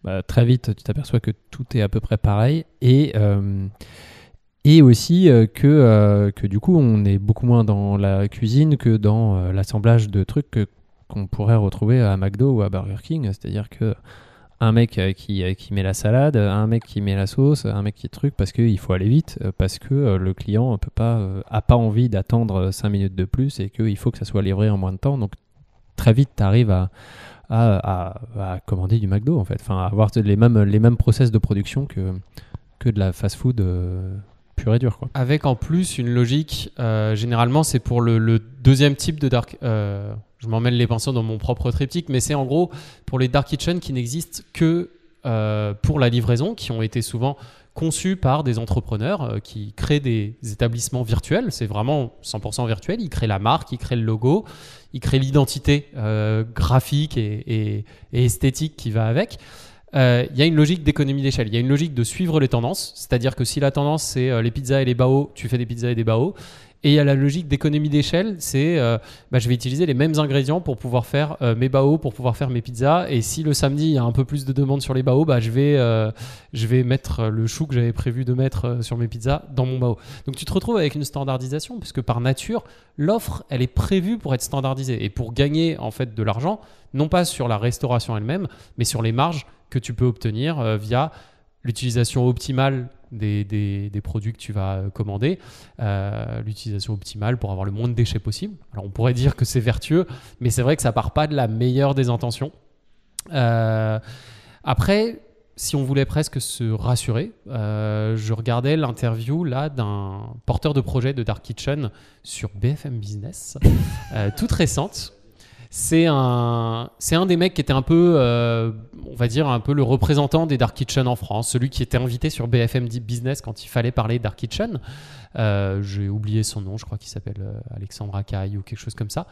Speaker 4: bah, très vite tu t'aperçois que tout est à peu près pareil et euh, et aussi que, que du coup on est beaucoup moins dans la cuisine que dans l'assemblage de trucs qu'on pourrait retrouver à McDo ou à Burger King. C'est-à-dire que un mec euh, qui, euh, qui met la salade, un mec qui met la sauce, un mec qui truc parce qu'il faut aller vite, euh, parce que le client peut pas, a pas envie d'attendre 5 minutes de plus et qu'il faut que ça soit livré en moins de temps. Donc très vite, tu arrives à, à, à- commander du McDo en fait, enfin à avoir les mêmes, les mêmes process de production que, que de la fast-food euh, pure et dure. Quoi.
Speaker 1: Avec en plus une logique, généralement c'est pour le, deuxième type de dark. Je m'emmène les pinceaux dans mon propre triptyque, mais c'est en gros pour les dark kitchens qui n'existent que euh, pour la livraison, qui ont été souvent conçus par des entrepreneurs euh, qui créent des établissements virtuels. C'est vraiment 100% virtuel. Ils créent la marque, ils créent le logo, ils créent l'identité euh, graphique et, et- esthétique qui va avec. Il y a une logique d'économie d'échelle. Il y a une logique de suivre les tendances. C'est-à-dire que si la tendance c'est les pizzas et les bao, tu fais des pizzas et des bao. Et il y a la logique d'économie d'échelle, c'est euh, bah, je vais utiliser les mêmes ingrédients pour pouvoir faire euh, mes bao, pour pouvoir faire mes pizzas. Et si le samedi il y a un peu plus de demandes sur les bao, bah, je, vais, euh, je vais mettre euh, le chou que j'avais prévu de mettre sur mes pizzas dans mon bao. Donc tu te retrouves avec une standardisation, puisque par nature, l'offre, elle est prévue pour être standardisée et pour gagner en fait de l'argent, non pas sur la restauration elle-même, mais sur les marges que tu peux obtenir via l'utilisation optimale des, des- produits que tu vas euh, commander, euh, l'utilisation optimale pour avoir le moins de déchets possible. Alors on pourrait dire que c'est vertueux, mais c'est vrai que ça part pas de la meilleure des intentions. Euh, après, si on voulait presque se rassurer, je regardais l'interview là d'un porteur de projet de Dark Kitchen sur BFM Business, toute récente. C'est un, c'est un des mecs qui était un peu, euh, on va dire, un peu le représentant des Dark Kitchen en France, celui qui était invité sur BFM Business quand il fallait parler Dark Kitchen. Euh, J'ai oublié son nom, je crois qu'il s'appelle euh, Alexandre Acaille ou quelque chose comme ça.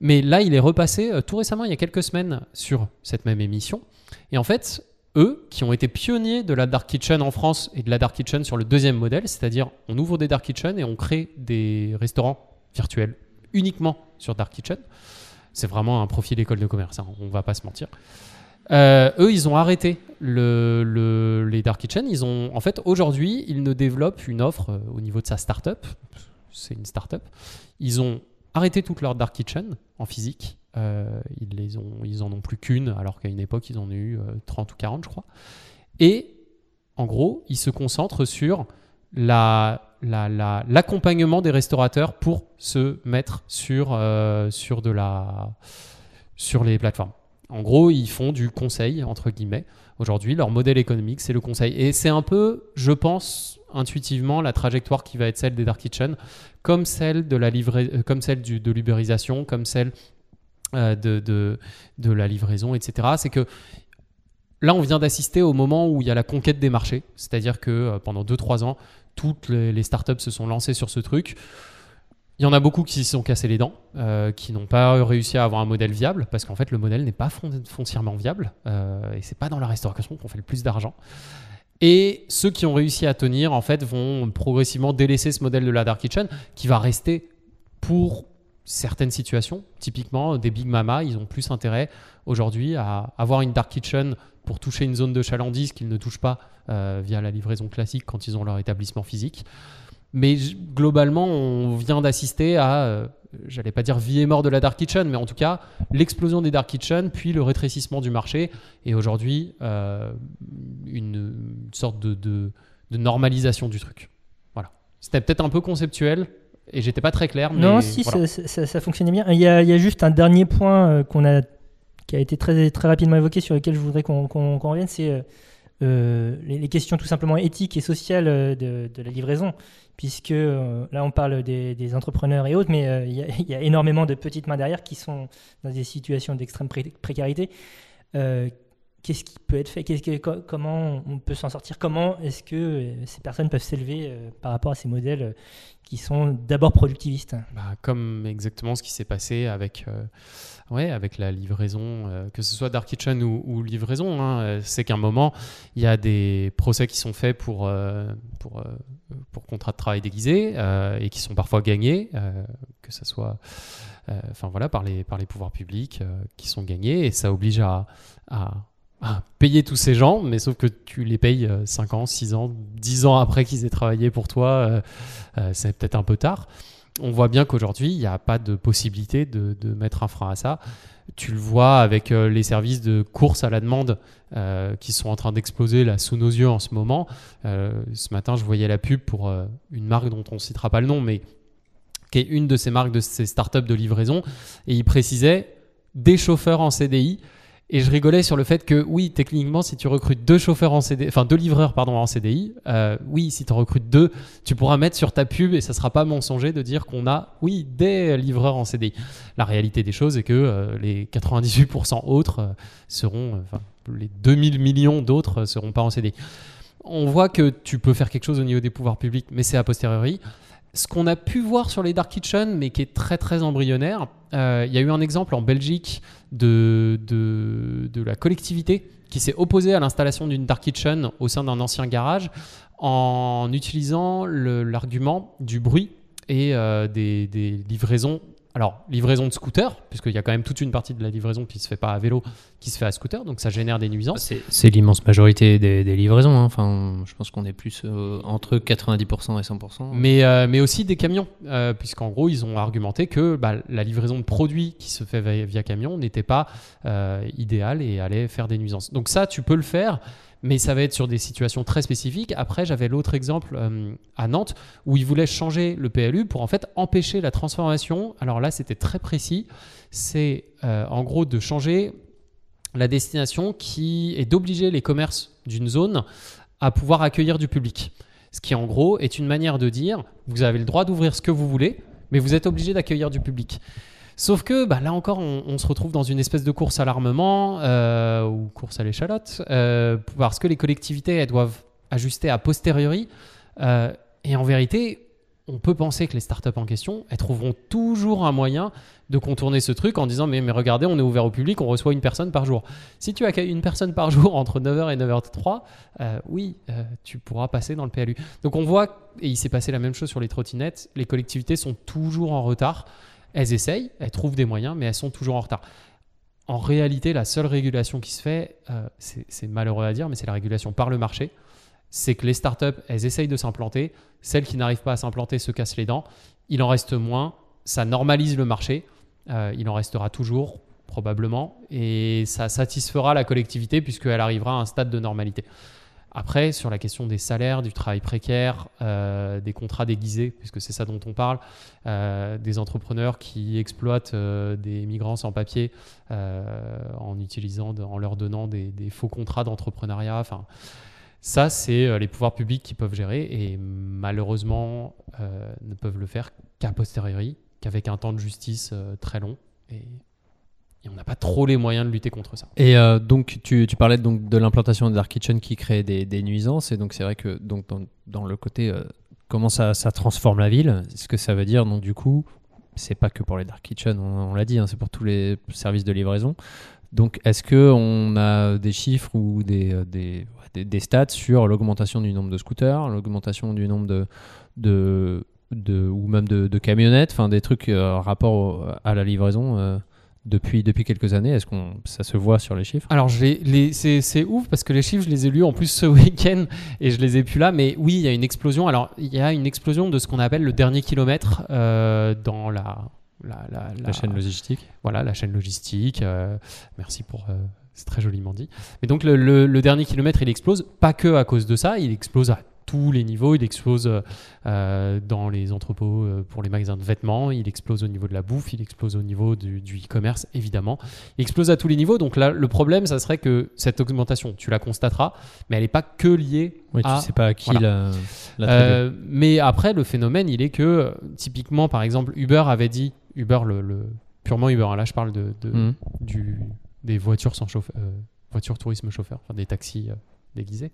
Speaker 1: Mais là, il est repassé tout récemment, il y a quelques semaines, sur cette même émission. Et en fait, eux, qui ont été pionniers de la Dark Kitchen en France et de la Dark Kitchen sur le deuxième modèle, c'est-à-dire on ouvre des Dark Kitchen et on crée des restaurants virtuels uniquement sur Dark Kitchen. C'est vraiment un profil école de commerce, hein, on va pas se mentir. Euh, eux, ils ont arrêté le, le- les Dark Kitchen. Ils ont, en fait, aujourd'hui, ils ne développent une offre euh, au niveau de sa startup. C'est une startup. Ils ont arrêté toute leur Dark Kitchen en physique. Euh, ils, les en ont plus qu'une, alors qu'à une époque, ils en ont eu euh, 30 ou 40, je crois. Et en gros, ils se concentrent sur la- la- la- l'accompagnement des restaurateurs pour se mettre sur, euh, sur, de la, sur les plateformes. En gros, ils font du conseil, entre guillemets. Aujourd'hui, leur modèle économique, c'est le conseil. Et c'est un peu, je pense, intuitivement, la trajectoire qui va être celle des Dark Kitchen, comme celle de la euh, comme celle de l'ubérisation, comme celle euh, de, la livraison, etc. C'est que là, on vient d'assister au moment où il y a la conquête des marchés. C'est-à-dire que pendant 2-3 ans, toutes les, startups se sont lancées sur ce truc. Il y en a beaucoup qui s'y sont cassés les dents, euh, qui n'ont pas réussi à avoir un modèle viable, parce qu'en fait, le modèle n'est pas fon- foncièrement viable, euh, et c'est pas dans la restauration qu'on fait le plus d'argent. Et ceux qui ont réussi à tenir, en fait, vont progressivement délaisser ce modèle de la Dark Kitchen, qui va rester pour certaines situations. Typiquement, des Big Mama, ils ont plus intérêt aujourd'hui à avoir une Dark Kitchen pour toucher une zone de chalandise qu'ils ne touchent pas via la livraison classique quand ils ont leur établissement physique. Mais globalement, on vient d'assister à, euh, j'allais pas dire vie et mort de la Dark Kitchen, mais en tout cas, l'explosion des Dark Kitchen, puis le rétrécissement du marché, et aujourd'hui, euh, une, une sorte de, de- de normalisation du truc. Voilà. C'était peut-être un peu conceptuel, et j'étais pas très clair, mais
Speaker 2: Non, si,
Speaker 1: voilà.
Speaker 2: ça, ça- ça fonctionnait bien. Il y a, il y a juste un dernier point euh, qu'on a, qui a été très, très rapidement évoqué, sur lequel je voudrais qu'on revienne, c'est euh, les, questions tout simplement éthiques et sociales euh, de, la livraison. Puisque euh, là, on parle des, entrepreneurs et autres, mais il y, a- énormément de petites mains derrière qui sont dans des situations d'extrême pré- précarité. Qu'est-ce qui peut être fait? Comment on peut s'en sortir? Comment est-ce que ces personnes peuvent s'élever par rapport à ces modèles qui sont d'abord productivistes
Speaker 1: Bah, comme exactement ce qui s'est passé avec, euh, ouais, avec la livraison, euh, que ce soit Dark Kitchen ou, livraison. hein, euh, c'est qu'à un moment, il y a des procès qui sont faits pour, pour, contrat de travail déguisé et qui sont parfois gagnés, que ce soit voilà, par, les, par les pouvoirs publics qui sont gagnés. Et ça oblige à payer tous ces gens, mais sauf que tu les payes 5 ans, 6 ans, 10 ans après qu'ils aient travaillé pour toi. euh, euh, c'est peut-être un peu tard on voit bien qu'aujourd'hui, il n'y a pas de possibilité de, mettre un frein à ça. Tu le vois avec euh, les services de course à la demande euh, qui sont en train d'exploser là sous nos yeux en ce moment. Euh, ce matin, je voyais la pub pour euh, une marque dont on ne citera pas le nom, mais qui est une de ces marques de ces startups de livraison. Et il précisait des chauffeurs en CDI. Et je rigolais sur le fait que oui, techniquement, si tu recrutes deux chauffeurs en CDI, enfin deux livreurs pardon en CDI, euh, oui, si tu en recrutes deux, tu pourras mettre sur ta pub et ça sera pas mensonger de dire qu'on a oui des livreurs en CDI. La réalité des choses est que euh, les 98% autres euh, seront, enfin les 2000 millions d'autres seront pas en CDI. On voit que tu peux faire quelque chose au niveau des pouvoirs publics, mais c'est a posteriori. Ce qu'on a pu voir sur les Dark Kitchen, mais qui est très très embryonnaire, euh, il y a eu un exemple en Belgique de, la collectivité qui s'est opposée à l'installation d'une Dark Kitchen au sein d'un ancien garage en utilisant l'argument du bruit et euh, des livraisons. Alors, livraison de scooter, puisqu'il y a quand même toute une partie de la livraison qui se fait pas à vélo, qui se fait à scooter, donc ça génère des nuisances.
Speaker 4: C'est l'immense majorité des, des livraisons. hein. Enfin, je pense qu'on est plus euh, entre 90% et 100%.
Speaker 1: Mais, euh, mais aussi des camions, euh, puisqu'en gros, ils ont argumenté que bah, la livraison de produits qui se fait via, via camion n'était pas idéale et allait faire des nuisances. Donc ça, tu peux le faire, mais ça va être sur des situations très spécifiques. Après, j'avais l'autre exemple euh, à Nantes, où ils voulaient changer le PLU pour en fait empêcher la transformation. Alors là, c'était très précis. C'est euh, en gros de changer la destination qui est d'obliger les commerces d'une zone à pouvoir accueillir du public. Ce qui en gros est une manière de dire vous avez le droit d'ouvrir ce que vous voulez, mais vous êtes obligé d'accueillir du public. Sauf que bah, là encore, on, se retrouve dans une espèce de course à l'armement euh, ou course à l'échalote, euh, parce que les collectivités elles doivent ajuster a posteriori. euh, et en vérité, on peut penser que les startups en question, elles trouveront toujours un moyen de contourner ce truc en disant mais, mais regardez, on est ouvert au public, on reçoit une personne par jour. Si tu accueilles une personne par jour entre 9h et 9h03, euh, oui, tu pourras passer dans le PLU. Donc on voit, et il s'est passé la même chose sur les trottinettes, les collectivités sont toujours en retard. Elles essayent, elles trouvent des moyens, mais elles sont toujours en retard. En réalité, la seule régulation qui se fait, euh, c'est malheureux à dire, mais c'est la régulation par le marché. C'est que les startups, elles essayent de s'implanter. Celles qui n'arrivent pas à s'implanter se cassent les dents. Il en reste moins. Ça normalise le marché. Euh, il en restera toujours, probablement. Et ça satisfera la collectivité puisqu'elle arrivera à un stade de normalité. Après, sur la question des salaires, du travail précaire, euh, des contrats déguisés, puisque c'est ça dont on parle, euh, des entrepreneurs qui exploitent euh, des migrants sans papier en utilisant, en leur donnant des, faux contrats d'entrepreneuriat. Enfin, ça, c'est les pouvoirs publics qui peuvent gérer et malheureusement ne peuvent le faire qu'à posteriori, qu'avec un temps de justice très long. Et on n'a pas trop les moyens de lutter contre ça.
Speaker 4: Et euh, donc, tu, parlais donc de l'implantation de Dark Kitchen qui crée des, nuisances. Et donc, c'est vrai que donc, dans, le côté euh, comment ça, ça transforme la ville, ce que ça veut dire, donc du coup, c'est pas que pour les Dark Kitchen, on, l'a dit, hein, c'est pour tous les services de livraison. Donc, est-ce que on a des chiffres ou des, euh, des, des, des stats sur l'augmentation du nombre de scooters, l'augmentation du nombre de, de, ou même de, camionnettes, enfin des trucs euh, rapport à la livraison depuis, depuis quelques années. Est-ce qu'on ça se voit sur les chiffres?
Speaker 1: Alors, les- c'est ouf parce que les chiffres, je les ai lus en plus ce week-end et je les ai plus là. Mais oui, il y a une explosion. Alors, il y a une explosion de ce qu'on appelle le dernier kilomètre euh, dans la, la, la-
Speaker 4: La chaîne logistique
Speaker 1: Voilà, la chaîne logistique. euh, merci pour. euh, c'est très joliment dit. Mais donc, le, le- le dernier kilomètre, il explose. Pas que à cause de ça, il explose à tous les niveaux. Il explose euh, dans les entrepôts euh, pour les magasins de vêtements. Il explose au niveau de la bouffe. Il explose au niveau du, du e-commerce, évidemment. Il explose à tous les niveaux. Donc là, le problème, ça serait que cette augmentation, tu la constateras, mais elle n'est pas que liée
Speaker 4: Oui, tu
Speaker 1: à
Speaker 4: sais pas à qui
Speaker 1: voilà.
Speaker 4: la,
Speaker 1: euh, mais après, le phénomène, il est que, typiquement, par exemple, Uber avait dit, Uber, le, le- purement Uber, hein, là je parle de, de- du, des voitures sans chauffeur, voitures tourisme chauffeur, enfin des taxis déguisés,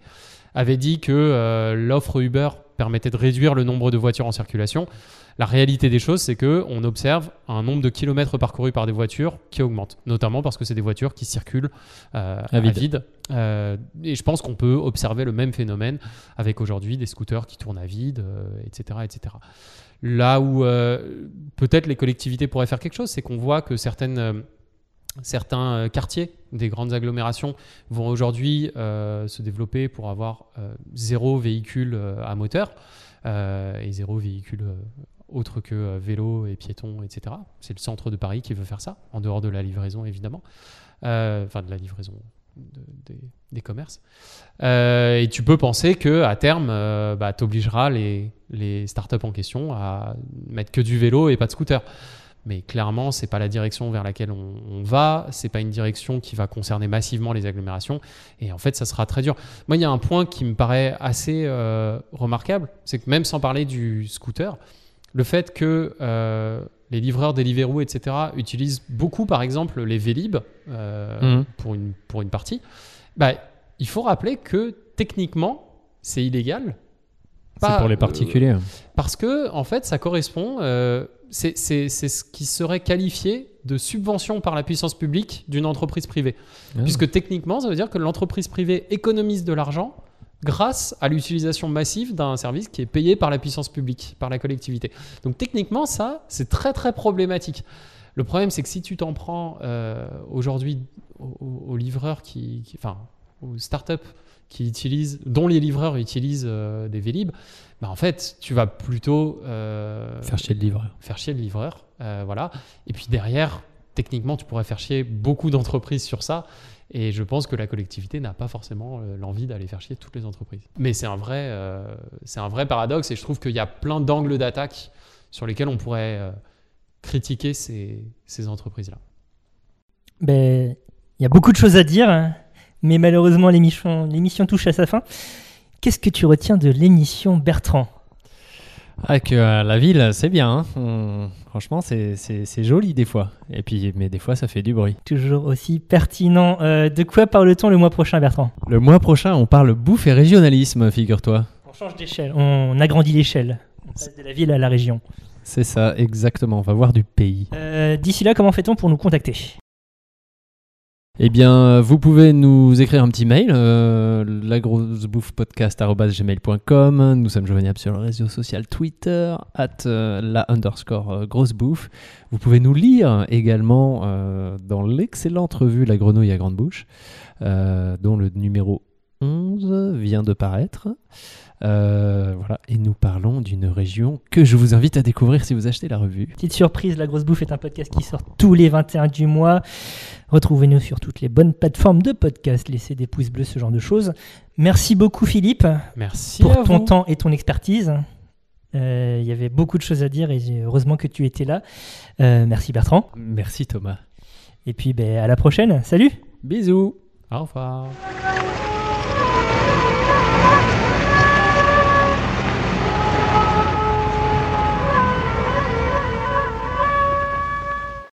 Speaker 1: avait dit que euh, l'offre Uber permettait de réduire le nombre de voitures en circulation. La réalité des choses, c'est que on observe un nombre de kilomètres parcourus par des voitures qui augmente, notamment parce que c'est des voitures qui circulent euh,
Speaker 4: À
Speaker 1: à
Speaker 4: vide.
Speaker 1: Euh, et je pense qu'on peut observer le même phénomène avec aujourd'hui des scooters qui tournent à vide, etc., etc. Là où peut-être les collectivités pourraient faire quelque chose, c'est qu'on voit que certaines, certains euh, quartiers des grandes agglomérations vont aujourd'hui euh, se développer pour avoir euh, zéro véhicule à moteur et zéro véhicule autre que vélo et piéton, etc. C'est le centre de Paris qui veut faire ça, en dehors de la livraison évidemment, enfin de la livraison de- des, commerces. Et tu peux penser que à terme, euh, bah, les, les startups en question à mettre que du vélo et pas de scooter. Mais clairement, c'est pas la direction vers laquelle on, on va. C'est pas une direction qui va concerner massivement les agglomérations. Et en fait, ça sera très dur. Moi, il y a un point qui me paraît assez euh, remarquable, c'est que même sans parler du scooter, le fait que euh, les livreurs Deliveroo, etc., utilisent beaucoup, par exemple, les Vélib euh,
Speaker 4: Mhm.
Speaker 1: pour, une, pour une partie, bah, il faut rappeler que techniquement, c'est illégal.
Speaker 4: C'est pour les
Speaker 1: euh,
Speaker 4: particuliers.
Speaker 1: parce que, en fait, ça correspond. C'est ce qui serait qualifié de subvention par la puissance publique d'une entreprise privée.
Speaker 4: Ah.
Speaker 1: Puisque techniquement, ça veut dire que l'entreprise privée économise de l'argent grâce à l'utilisation massive d'un service qui est payé par la puissance publique, par la collectivité. Donc techniquement, ça, c'est très très problématique. Le problème, c'est que si tu t'en prends euh, aujourd'hui aux, aux- aux livreurs qui, qui- enfin, aux startups qui utilisent, dont les livreurs utilisent euh, des Vélib, bah en fait, tu vas plutôt euh,
Speaker 4: Faire chier le livreur.
Speaker 1: faire chier le livreur, euh, voilà. Et puis derrière, techniquement, tu pourrais faire chier beaucoup d'entreprises sur ça. Et je pense que la collectivité n'a pas forcément l'envie d'aller faire chier toutes les entreprises. Mais c'est un vrai, euh, c'est un vrai paradoxe. Et je trouve qu'il y a plein d'angles d'attaque sur lesquels on pourrait euh, critiquer ces, ces entreprises-là.
Speaker 2: Ben, il y a beaucoup de choses à dire, hein, mais malheureusement l'émission l'émission touche à sa fin. Qu'est-ce que tu retiens de l'émission Bertrand?
Speaker 4: Ah, que euh, la ville, c'est bien. hein. On- Franchement, c'est- c'est c'est joli des fois. Et puis, mais des fois, ça fait du bruit.
Speaker 2: Toujours aussi pertinent. Euh, de quoi parle-t-on le mois prochain, Bertrand?
Speaker 4: Le mois prochain, on parle bouffe et régionalisme, figure-toi.
Speaker 2: On change d'échelle, on agrandit l'échelle. On passe de la ville à la région.
Speaker 4: C'est ça, exactement. On va voir du pays.
Speaker 2: Euh, D'ici là, comment fait-on pour nous contacter?
Speaker 4: Eh bien, vous pouvez nous écrire un petit mail, euh, lagrossebouffepodcast.gmail.com. Nous sommes joignables sur le réseau social Twitter, at euh, la underscore euh, grosse bouffe. Vous pouvez nous lire également euh, dans l'excellente revue La Grenouille à Grande Bouche, euh, dont le numéro 11 vient de paraître. Euh, voilà, et nous parlons d'une région que je vous invite à découvrir si vous achetez la revue.
Speaker 2: Petite surprise, La Grosse Bouffe est un podcast qui sort tous les 21 du mois. Retrouvez-nous sur toutes les bonnes plateformes de podcast. Laissez des pouces bleus, ce genre de choses. Merci beaucoup, Philippe,
Speaker 1: Merci
Speaker 2: pour ton
Speaker 1: vous.
Speaker 2: temps et ton expertise. Euh, Il y avait beaucoup de choses à dire et heureusement que tu étais là. Euh, merci, Bertrand.
Speaker 4: Merci Thomas.
Speaker 2: Et puis, ben, à la prochaine. Salut
Speaker 4: Bisous
Speaker 1: Au revoir.